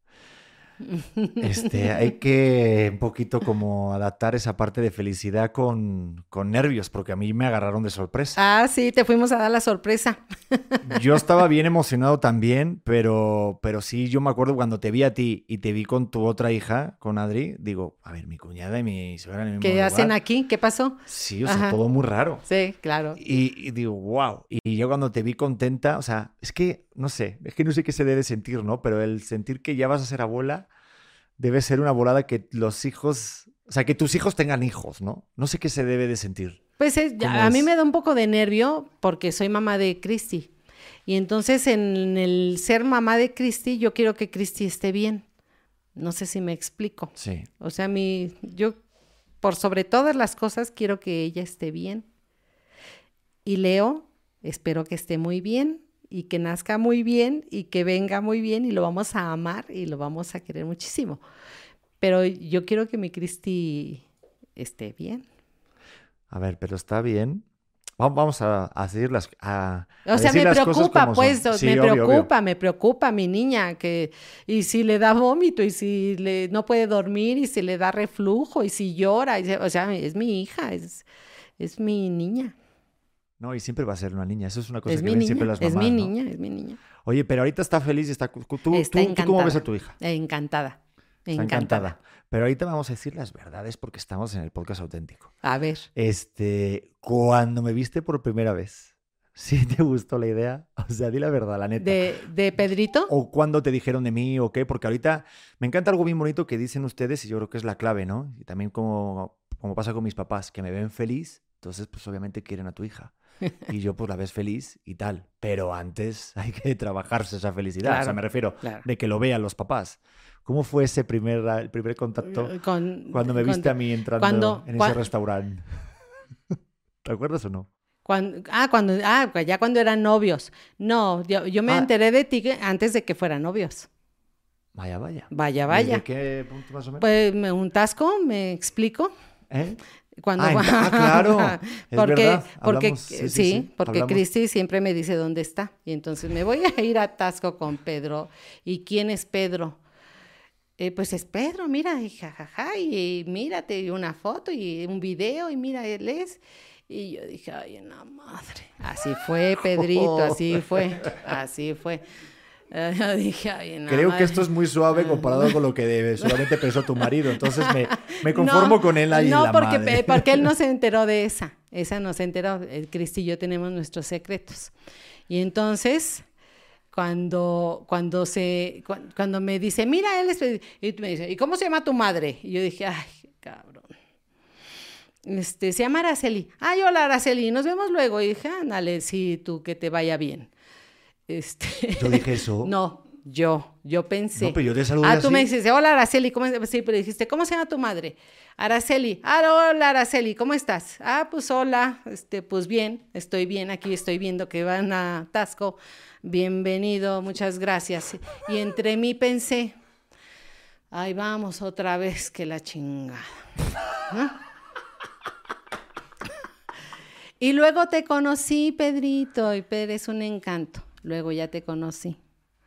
Este, hay que un poquito como adaptar esa parte de felicidad con, con nervios, porque a mí me agarraron de sorpresa. Ah, sí, te fuimos a dar la sorpresa. Yo estaba bien emocionado también, pero, pero sí, yo me acuerdo cuando te vi a ti y te vi con tu otra hija, con Adri, digo, a ver, mi cuñada y mi suegra en el mismo ¿Qué hacen aquí? ¿Qué pasó? Sí, o sea, Ajá. todo muy raro. Sí, claro. Y, y digo, wow. Y yo cuando te vi contenta, o sea, es que, no sé, es que no sé qué se debe sentir, ¿no? Pero el sentir que ya vas a ser abuela debe ser una volada que los hijos, o sea, que tus hijos tengan hijos, ¿no? No sé qué se debe de sentir. Pues es- ya- ¿Cómo a mí me da un poco de nervio porque soy mamá de Cristi. Y entonces en el ser mamá de Cristi, yo quiero que Cristi esté bien. No sé si me explico. Sí. O sea, mi, yo por sobre todas las cosas quiero que ella esté bien. Y Leo, espero que esté muy bien y que nazca muy bien y que venga muy bien y lo vamos a amar y lo vamos a querer muchísimo. Pero yo quiero que mi Cristi esté bien. A ver, pero está bien. Va- Vamos a, a seguir las. A, a O sea, decir me las preocupa, pues, Sí, me obvio, obvio. preocupa, me preocupa mi niña, que, y si le da vómito, y si le, no puede dormir, y si le da reflujo, y si llora, y o sea, es mi hija, es, es mi niña, No, y siempre va a ser una niña. Eso es una cosa es que mi ven niña, siempre las es mamás. mi ¿no? niña, es mi niña. Oye, pero ahorita está feliz y está. ¿Tú, tú, Está tú cómo ves a tu hija? Encantada, Está encantada. encantada. Pero ahorita vamos a decir las verdades porque estamos en el podcast auténtico. A ver, Este, cuando me viste por primera vez, ¿Sí te gustó la idea? O sea, di la verdad, la neta. ¿De, de Pedrito? O cuándo te dijeron de mí o qué, porque ahorita me encanta algo bien bonito que dicen ustedes y yo creo que es la clave, ¿no? Y también como, como pasa con mis papás, que me ven feliz, entonces pues obviamente quieren a tu hija. Y yo pues la ves feliz y tal. Pero antes hay que trabajarse esa felicidad. o sea, Claro, me refiero claro. de que lo vean los papás. ¿Cómo fue ese primer, el primer contacto Eh, Con- cuando me viste con- a mí entrando cuando- en ese restaurante? ¿Te acuerdas o no? Cuando, ah, cuando, ah, ya cuando eran novios. No, yo, yo me Ah. enteré de ti antes de que fueran novios. Vaya, vaya. Vaya, ¿Desde vaya. qué punto más o menos? Pues un tasco, me explico. ¿Eh? Cuando Ah, ah, claro. Es porque, verdad. porque Hablamos- sí, sí, sí, sí, porque hablamos. Cristi siempre me dice dónde está. Y entonces me voy a ir a Tasco con Pedro. ¿Y quién es Pedro? Eh, pues es Pedro, mira, y jajaja, y, mírate, y una foto y un video, y mira, él es. Y yo dije, ay, en la madre. Así fue, Pedrito, así fue, así fue. Yo dije, ay, Creo que madre". esto es muy suave comparado con lo que de- solamente pensó tu marido. Entonces me, me conformo con él ahí en No, la porque, madre. porque él no se enteró de esa. Esa no se enteró. El Cristi y yo tenemos nuestros secretos. Y entonces, cuando, cuando, se, cu- cuando me dice, mira, él es... Y me dice, ¿y cómo se llama tu madre? Y yo dije, ay, cabrón. Este, se llama Araceli. Ay, hola, Araceli, nos vemos luego. Y dije, ándale, sí, tú, que te vaya bien. Este... Yo dije eso. No, yo, yo pensé. No, pero yo te saludé Ah, tú me dices, hola Araceli, ¿cómo estás? Sí, pero dijiste, ¿cómo se llama tu madre? Araceli, ah, hola Araceli, ¿cómo estás? Ah, pues hola, este, pues bien, estoy bien, aquí estoy viendo que van a Tasco. Bienvenido, muchas gracias. Y entre mí pensé, ay, vamos otra vez que la chingada. Y luego te conocí, Pedrito, y eres un encanto. Luego ya te conocí.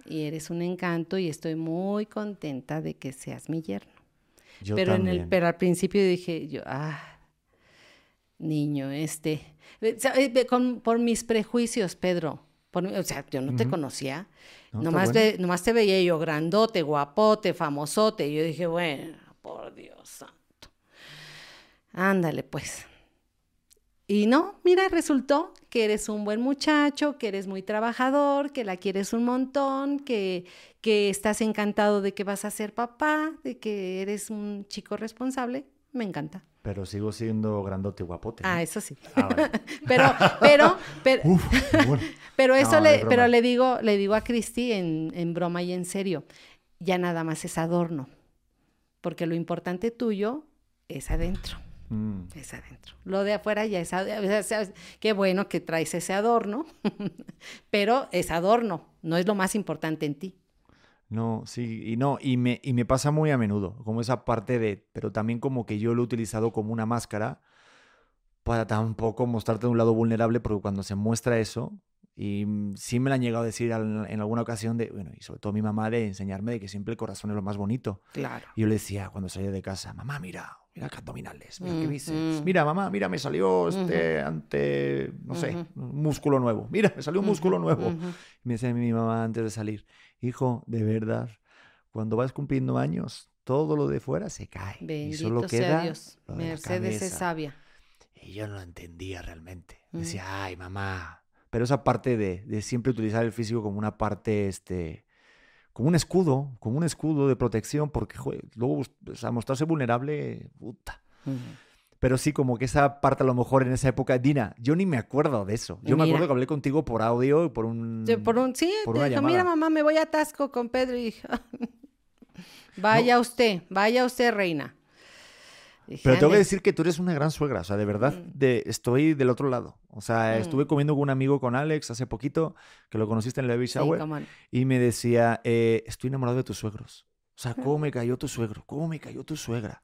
Y eres un encanto y estoy muy contenta de que seas mi yerno. Yo pero, en el, pero al principio dije yo, ah, niño, este, eh, eh, con- por mis prejuicios, Pedro. por o sea, yo no te conocía. No, nomás, bueno. ve- nomás te veía yo grandote, guapote, famosote. Y yo dije, bueno, por Dios santo. Ándale, pues. Y no, mira, resultó que eres un buen muchacho, que eres muy trabajador, que la quieres un montón, que, que estás encantado de que vas a ser papá, de que eres un chico responsable. Me encanta. Pero sigo siendo grandote y guapote. ¿no? Ah, eso sí. Ah, vale. pero, pero, pero, Uf, bueno. pero eso No, le, pero le digo, le digo a Cristi en, en broma y en serio, ya nada más es adorno. Porque lo importante tuyo es adentro. Mm. Es adentro. Lo de afuera ya es adentro. Qué bueno que traes ese adorno, pero es adorno, no es lo más importante en ti. No, sí, y no, y me, y me pasa muy a menudo, como esa parte de, pero también como que yo lo he utilizado como una máscara para tampoco mostrarte de un lado vulnerable, porque cuando se muestra eso, y sí me lo han llegado a decir en alguna ocasión, de, bueno, y sobre todo mi mamá, de enseñarme de que siempre el corazón es lo más bonito. Claro. Y yo le decía cuando salía de casa, mamá, mira, mira qué abdominales, mira qué Mm, bíceps. mm. Mira, mamá, mira, me salió este ante, no sé, un músculo nuevo. Mira, me salió un músculo nuevo. Ujú. Me decía mi mamá antes de salir, hijo, de verdad, cuando vas cumpliendo años, todo lo de fuera se cae. y solo sea queda Dios. lo de la Mercedes es cabeza". sabia. Y yo no lo entendía realmente. Decía, ay, mamá. Pero esa parte de, de siempre utilizar el físico como una parte, este, como un escudo, como un escudo de protección, porque joder, luego, o sea, mostrarse vulnerable, puta. Pero sí, como que esa parte a lo mejor en esa época, Dina, yo ni me acuerdo de eso. Yo me acuerdo que hablé contigo por audio y por un... Sí, por un, sí, por te una dijo, mira mamá, me voy a Tasco con Pedro y dije, vaya usted, vaya usted, reina. Pero tengo que decir que tú eres una gran suegra, o sea, de verdad, de, estoy del otro lado. O sea, Mm. estuve comiendo con un amigo, con Alex, hace poquito, que lo conociste en el baby Sí, shower, no. y me decía, eh, estoy enamorado de tus suegros. O sea, ¿cómo me cayó tu suegro? ¿Cómo me cayó tu suegra?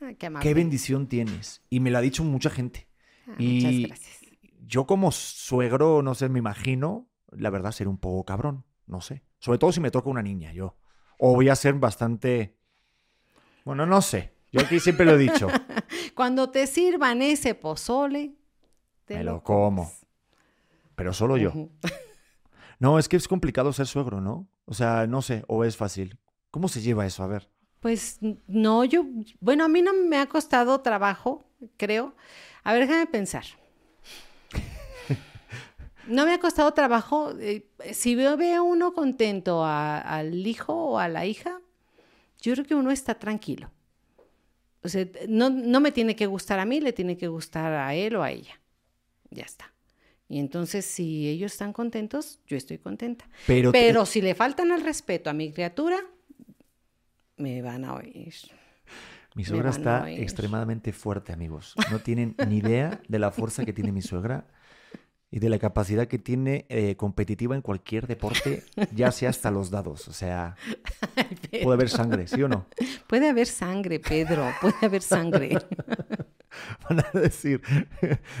Ay, qué. Qué bendición tienes. Y me lo ha dicho mucha gente. Ah, y- Muchas gracias. Yo como suegro, no sé, me imagino, la verdad, ser un poco cabrón, no sé. Sobre todo si me toca una niña, yo. O voy a ser bastante... Bueno, no sé. Yo aquí siempre lo he dicho. Cuando te sirvan ese pozole, te Me lo como. Pero solo yo. No, es que es complicado ser suegro, ¿no? O sea, no sé, o es fácil. ¿Cómo se lleva eso? A ver. Pues no, yo, bueno, a mí no me ha costado trabajo, creo. A ver, déjame pensar. No me ha costado trabajo. eh, si veo, ve a uno contento a- al hijo o a la hija, yo creo que uno está tranquilo. O sea, no, no me tiene que gustar a mí, le tiene que gustar a él o a ella. Ya está. Y entonces, si ellos están contentos, yo estoy contenta. Pero, te- Pero si le faltan el respeto a mi criatura, me van a oír. mi suegra está extremadamente fuerte, amigos. No tienen ni idea de la fuerza que tiene mi suegra y de la capacidad que tiene eh, competitiva en cualquier deporte, ya sea hasta los dados. O sea, puede haber sangre, ¿sí o no? Puede haber sangre, Pedro, puede haber sangre. Van a decir,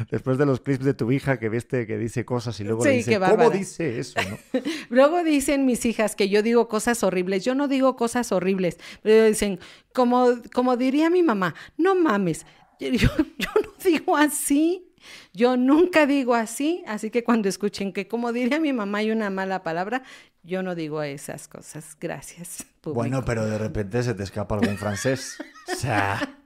después de los clips de tu hija que viste que dice cosas y luego le Sí, dice, qué ¿cómo dice eso? no?". Luego dicen mis hijas que yo digo cosas horribles. Yo no digo cosas horribles. Pero dicen, como, como diría mi mamá, no mames. Yo, yo no digo así. Yo nunca digo así. Así que cuando escuchen que como diría mi mamá hay una mala palabra, yo no digo esas cosas. Gracias. público. Bueno, pero de repente se te escapa algún francés. O sea,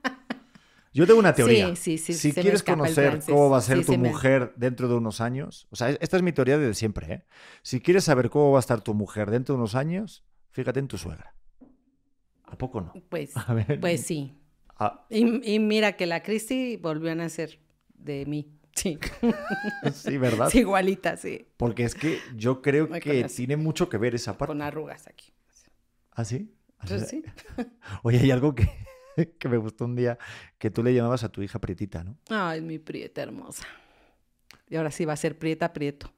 yo tengo una teoría. Sí, sí, sí, Si quieres conocer cómo va a ser tu se me- mujer dentro de unos años, o sea, esta es mi teoría desde siempre, ¿eh? Si quieres saber cómo va a estar tu mujer dentro de unos años, fíjate en tu suegra. ¿A poco no? Pues, A ver. pues sí. Ah, Y, y mira que la Cristi volvió a nacer de mí. Sí. sí, ¿verdad? Es igualita, sí. Porque es que yo creo que tiene mucho que ver esa parte. Con arrugas aquí. ¿Ah, sí? Pues sí. Oye, hay algo que, que me gustó un día, que tú le llamabas a tu hija Prietita, ¿no? Ay, mi prieta hermosa. Y ahora sí va a ser prieta prieto.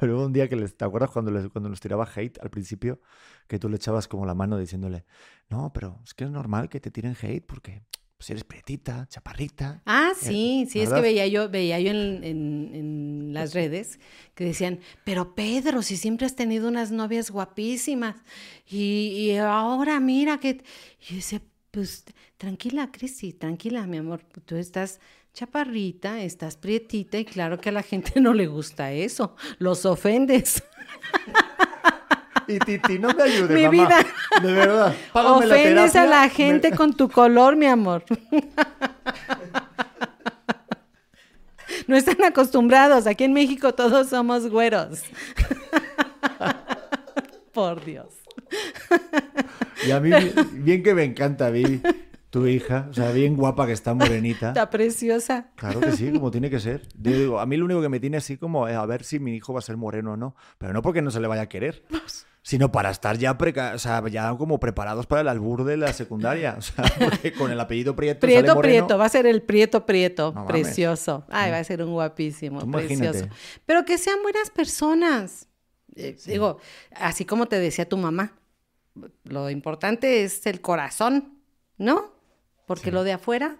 Pero hubo un día que les, ¿te acuerdas cuando les, cuando nos tiraba hate al principio? Que tú le echabas como la mano diciéndole, no, pero es que es normal que te tiren hate porque pues eres prietita, chaparrita. Ah, sí, sí, es que veía yo, veía yo en, en- en las redes que decían, pero Pedro, si siempre has tenido unas novias guapísimas y, y ahora mira que... Y decía, pues tranquila, Cristi, tranquila, mi amor, tú estás chaparrita, estás prietita y claro que a la gente no le gusta eso, los ofendes. Y Titi, no me ayudes, Mi mamá. vida. De verdad. Págame la Ofendes a la Me- gente con tu color, mi amor. No están acostumbrados. Aquí en México todos somos güeros. Por Dios. Y a mí, bien que me encanta, Vivi, tu hija. O sea, bien guapa que está morenita. Está preciosa. Claro que sí, como tiene que ser. Yo digo, a mí lo único que me tiene así como eh, a ver si mi hijo va a ser moreno o no. Pero no porque no se le vaya a querer, sino para estar ya, preca- o sea, ya como preparados para el albur de la secundaria. O sea, porque con el apellido Prieto, sale Prieto, moreno. Prieto. Va a ser el Prieto, Prieto. No precioso. Ay, va a ser un guapísimo. Tú Precioso. imagínate. Pero que sean buenas personas. Eh, Digo, así como te decía tu mamá, lo importante es el corazón, ¿no? Porque lo de afuera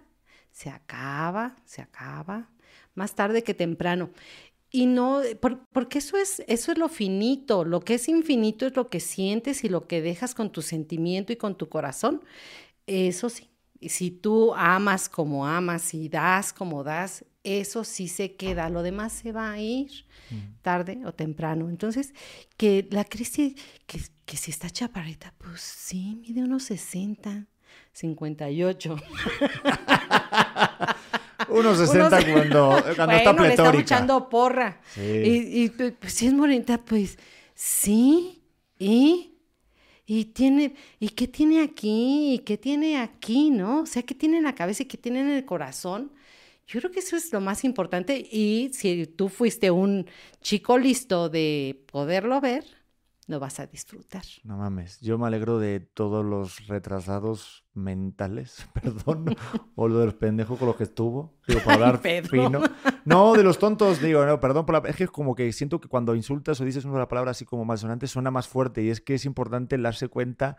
se acaba, se acaba, más tarde que temprano. Y no, por- porque eso es, eso es lo finito, lo que es infinito es lo que sientes y lo que dejas con tu sentimiento y con tu corazón. Eso sí, y si tú amas como amas y das como das, eso sí se queda, lo demás se va a ir tarde o temprano. Entonces, que la Cristi, que, que si está chaparrita, pues sí, mide unos 60, 58. Unos 60 Unos- cuando, cuando está bueno, le pletórica. echando porra. Sí. Y, y, pues, pues, si es morenita, pues sí. ¿Y? ¿Y, tiene, ¿Y qué tiene aquí? ¿Y qué tiene aquí? ¿No? O sea, ¿qué tiene en la cabeza y qué tiene en el corazón? Yo creo que eso es lo más importante. Y si tú fuiste un chico listo de poderlo ver, lo vas a disfrutar. No mames, yo me alegro de todos los retrasados mentales, perdón, o lo de los pendejos con los que estuvo, digo, para hablar fino. No, de los tontos, digo, no, perdón por la... Es que es como que siento que cuando insultas o dices una palabra así como malsonante suena más fuerte y es que es importante darse cuenta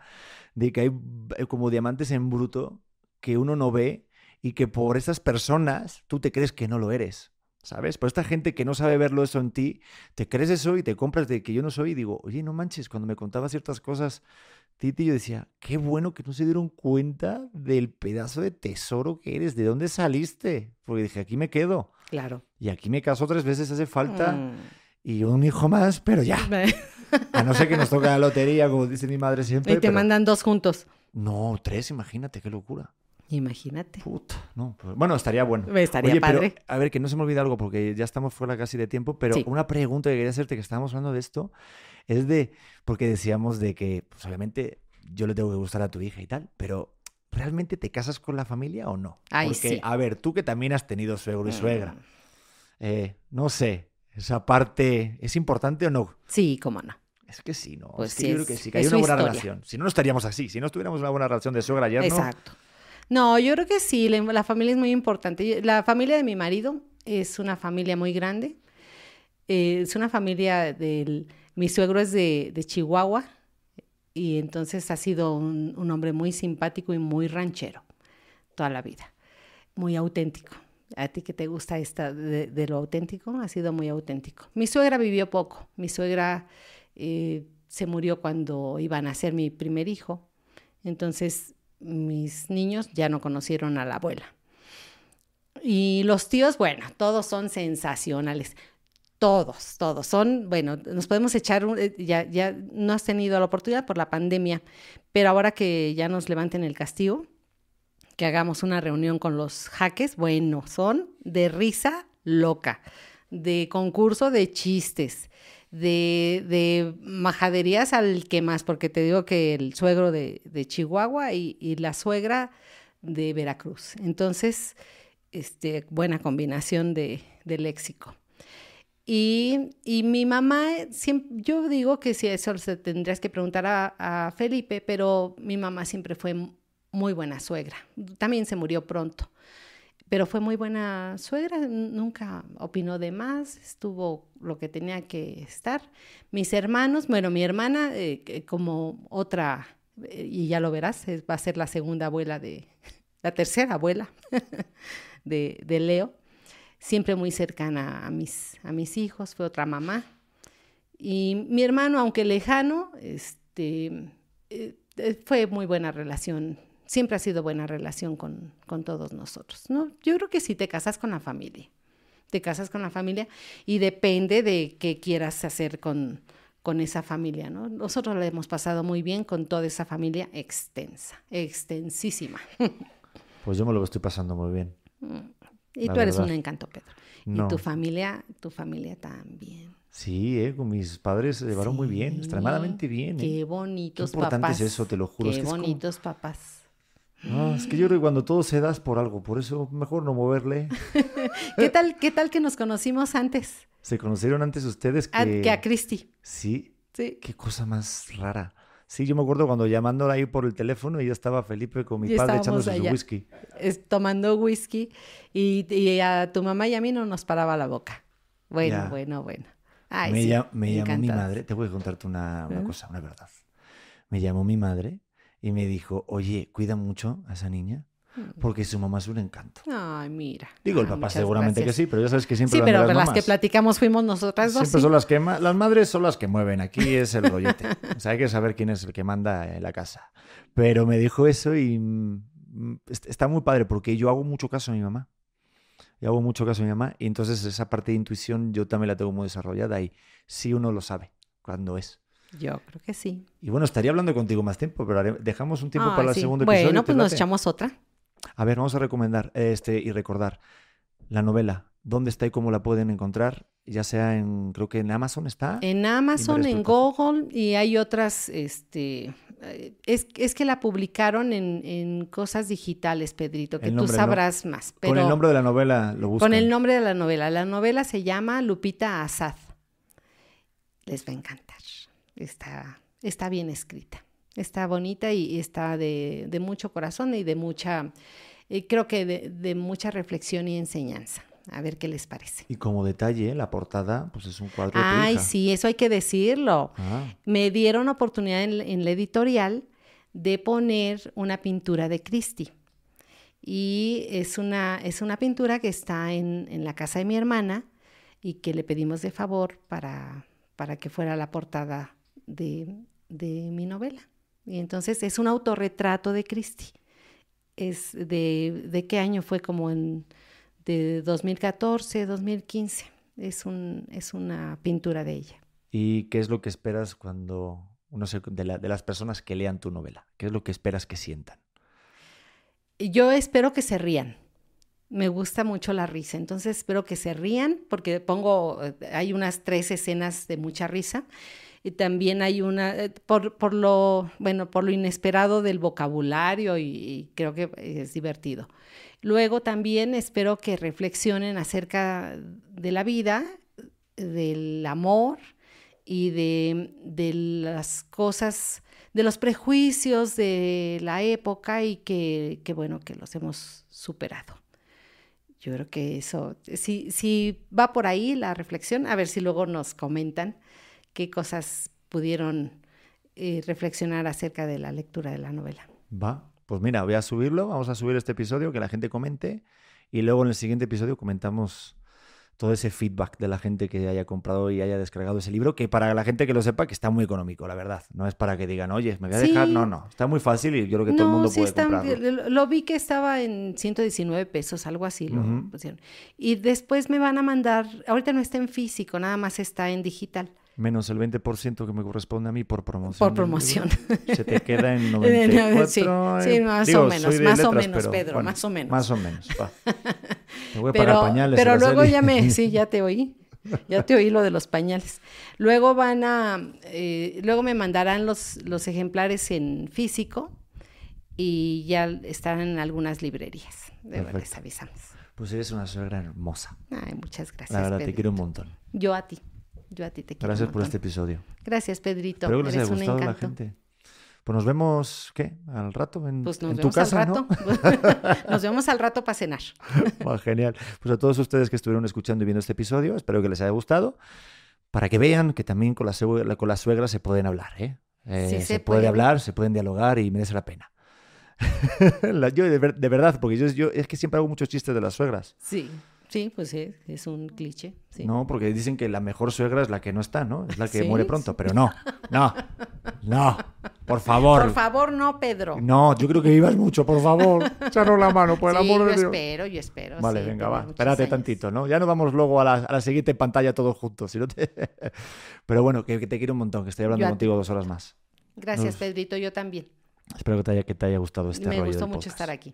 de que hay eh, como diamantes en bruto que uno no ve y que por esas personas tú te crees que no lo eres. ¿Sabes? Por esta gente que no sabe verlo eso en ti, te crees eso y te compras de que yo no soy y digo, oye, no manches, cuando me contaba ciertas cosas, Titi, yo decía, qué bueno que no se dieron cuenta del pedazo de tesoro que eres, de dónde saliste. Porque dije, aquí me quedo. Claro. Y aquí me caso tres veces, hace falta. Mm. Y un hijo más, pero ya. A no ser que nos toque la lotería, como dice mi madre siempre. y te pero- mandan dos juntos. No, tres, imagínate, qué locura. Imagínate. Puta, no. pues- bueno, estaría bueno. Estaría Oye, pero, padre. a ver, que no se me olvide algo porque ya estamos fuera casi de tiempo, pero Sí. una pregunta que quería hacerte, que estábamos hablando de esto, es de, porque decíamos de que, pues obviamente, yo le tengo que gustar a tu hija y tal, pero ¿realmente te casas con la familia o no? Ay, porque, sí. a ver, tú que también has tenido suegro y suegra, Mm. eh, no sé, esa parte, ¿es importante o no? Sí, cómo no. Es que sí, ¿no? Pues es que sí, yo creo que sí, que hay una buena historia. relación. Si no, no estaríamos así. Si no estuviéramos una buena relación de suegra yerno, Exacto. No, yo creo que sí, la, familia es muy importante. La familia de mi marido es una familia muy grande. Eh, es una familia del... Mi suegro es de, de Chihuahua y entonces ha sido un, hombre muy simpático y muy ranchero toda la vida. Muy auténtico. A ti que te gusta esta de, lo auténtico, ha sido muy auténtico. Mi suegra vivió poco. Mi suegra eh, se murió cuando iba a nacer mi primer hijo. Entonces mis niños ya no conocieron a la abuela. Y los tíos, bueno, todos son sensacionales. Todos, todos. Son, bueno, nos podemos echar, un- eh, ya, ya no has tenido la oportunidad por la pandemia, pero ahora que ya nos levanten el castigo, que hagamos una reunión con los jaques, bueno, son de risa loca, de concurso de chistes, de, de majaderías al que más, porque te digo que el suegro de, de Chihuahua y, y la suegra de Veracruz. Entonces, este, buena combinación de, de léxico. Y, y mi mamá, siempre, yo digo que si eso se tendrías que preguntar a, a Felipe, pero mi mamá siempre fue muy buena suegra. También se murió pronto, pero fue muy buena suegra, nunca opinó de más, estuvo lo que tenía que estar. Mis hermanos, bueno, mi hermana eh, como otra, eh, y ya lo verás, va a ser la segunda abuela de, la tercera abuela de, de Leo, siempre muy cercana a mis, a mis hijos, fue otra mamá. Y mi hermano, aunque lejano, este, eh, eh, fue muy buena relación, siempre ha sido buena relación con, con todos nosotros. ¿no? Yo creo que sí te casas con la familia, te casas con la familia y depende de qué quieras hacer con, con esa familia. ¿no? Nosotros la hemos pasado muy bien con toda esa familia extensa, extensísima. pues yo me lo estoy pasando muy bien. Y La tú eres un encanto, Pedro. No. Y tu familia, tu familia también. Sí, eh, con mis padres se llevaron muy bien, extremadamente bien. eh. Qué bonitos Qué importante papás. es eso, te lo juro, es Qué que es como- bonitos papás. No, es que yo creo que cuando todo se da es por algo, por eso mejor no moverle. ¿Qué tal, qué tal que nos conocimos antes? Se conocieron antes ustedes A- que... que a Cristi. Sí, Sí. qué cosa más rara. Sí, yo me acuerdo cuando llamándola ahí por el teléfono y ya estaba Felipe con mi Y padre echándose su allá. whisky. Es- tomando whisky y, y a tu mamá y a mí no nos paraba la boca. Bueno, Ya. bueno, bueno. Ay, me sí, llam- me llamó mi madre, te voy a contarte una, una ¿Eh? cosa, una verdad. Me llamó mi madre y me dijo, oye, cuida mucho a esa niña porque su mamá es un encanto. Ay, mira. Digo, el Ah, papá seguramente gracias. que sí, pero ya sabes que siempre Sí, pero las las que platicamos fuimos nosotras dos. Siempre sí. son las que las madres son las que mueven, aquí es el rollete. O sea, hay que saber quién es el que manda en la casa. Pero me dijo eso y mm, est- está muy padre porque yo hago mucho caso a mi mamá. Yo hago mucho caso a mi mamá y entonces esa parte de intuición yo también la tengo muy desarrollada y sí uno lo sabe cuando es. Yo creo que sí. Y bueno, estaría hablando contigo más tiempo, pero dejamos un tiempo para el sí. segundo episodio. Bueno, ¿te pues nos echamos otra. A ver, vamos a recomendar este y recordar la novela. ¿Dónde está y cómo la pueden encontrar? Ya sea en, creo que en Amazon está. En Amazon, en. Google y hay otras, este, eh, es, es que la publicaron en, en cosas digitales, Pedrito, que El tú sabrás más. Pero Con el nombre de la novela lo buscan. con el nombre de la novela. La novela se llama Lupita Asad. Les va a encantar. Está, está bien escrita. Está bonita y está de, de mucho corazón y de mucha, eh, creo que de, de mucha reflexión y enseñanza. A ver qué les parece. Y como detalle, la portada, pues es un cuadro de tu Ay, hija. sí, eso hay que decirlo. Ah, Me dieron oportunidad en, en la editorial de poner una pintura de Christie. Y es una, es una pintura que está en, en la casa de mi hermana y que le pedimos de favor para, para que fuera la portada de, de mi novela. Y entonces es un autorretrato de Christie. Es de, ¿De qué año fue? Como en de 2014, 2015. Es, un, es una pintura de ella. ¿Y qué es lo que esperas cuando, no sé, de, la- de las personas que lean tu novela? ¿Qué es lo que esperas que sientan? yo espero que se rían. Me gusta mucho la risa, entonces espero que se rían porque pongo, eh, hay unas tres escenas de mucha risa y también hay una, eh, por, por lo, bueno, por lo inesperado del vocabulario y, creo que es divertido. Luego también espero que reflexionen acerca de la vida, del amor y de, de las cosas, de los prejuicios de la época y que, que bueno, que los hemos superado. Yo creo que eso, si, si va por ahí la reflexión, a ver si luego nos comentan qué cosas pudieron eh, reflexionar acerca de la lectura de la novela. Va, pues mira, voy a subirlo, vamos a subir este episodio, que la gente comente y luego en el siguiente episodio comentamos todo ese feedback de la gente que haya comprado y haya descargado ese libro, que para la gente que lo sepa, que está muy económico, la verdad. No es para que digan, oye, me voy a dejar. Sí. No, no. Está muy fácil y yo creo que todo el mundo sí puede está- comprarlo. lo, vi que estaba en 119 pesos, algo así lo Ujú. pusieron. Y después me van a mandar, ahorita no está en físico, nada más está en digital. Menos el 20% que me corresponde a mí por promoción. Por promoción. Se te queda en Sí, 94. sí, eh, más digo, o menos, más o menos, pero, Pedro, bueno, más o menos. Más o menos, va. Me voy a pagar Pero, pañales. pero luego ya me, sí, ya te oí. Ya te oí lo de los pañales. Luego van a, eh, luego me mandarán los, los ejemplares en físico y ya estarán en algunas librerías. De verdad, les avisamos. Pues eres una suegra hermosa. Ay, muchas gracias. La verdad, te quiero un montón. Yo a ti. Yo a ti te quiero. Gracias por este episodio. Gracias, Pedrito. Espero que les haya gustado a la gente. Pues nos vemos, ¿qué? ¿Al rato? ¿En, Pues nos en tu vemos casa, al no? rato. nos vemos al rato para cenar. Va, genial. Pues a todos ustedes que estuvieron escuchando y viendo este episodio, espero que les haya gustado. Para que vean que también con la, sue- con la suegra se pueden hablar, ¿eh? Eh, Sí, se, se puede puede. hablar, se pueden dialogar y merece la pena. Yo, de, ver- de verdad, porque yo, yo es que siempre hago muchos chistes de las suegras. Sí, sí, pues sí, es un cliché. Sí. No, porque dicen que la mejor suegra es la que no está, ¿no? Es la que Sí, muere pronto, pero no, no, no, por favor. Por favor, no, Pedro. No, yo creo que vivas mucho, por favor. Echaros la mano, por el sí, amor yo de Dios. espero, yo espero. Vale, venga, va. Espérate años. tantito, ¿no? Ya nos vamos luego a la, a la siguiente pantalla todos juntos. si no te- Pero bueno, que, que te quiero un montón, que estoy hablando Yo contigo dos horas más. Gracias, Uf. Pedrito, yo también. Espero que te haya, que te haya gustado este Me rollo gustó del mucho podcast. estar aquí.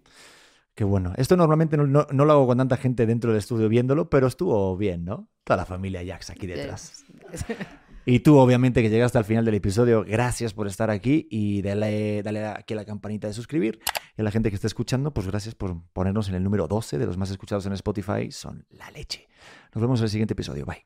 Qué bueno. Esto normalmente no, no- no lo hago con tanta gente dentro del estudio viéndolo, pero estuvo bien, ¿no? Toda la familia Jax aquí detrás. Y tú, obviamente, que llegaste al final del episodio, gracias por estar aquí y dale, dale aquí a la campanita de suscribir. Y a la gente que está escuchando, pues gracias por ponernos en el número 12 de los más escuchados en Spotify. Son la leche. Nos vemos en el siguiente episodio. Bye.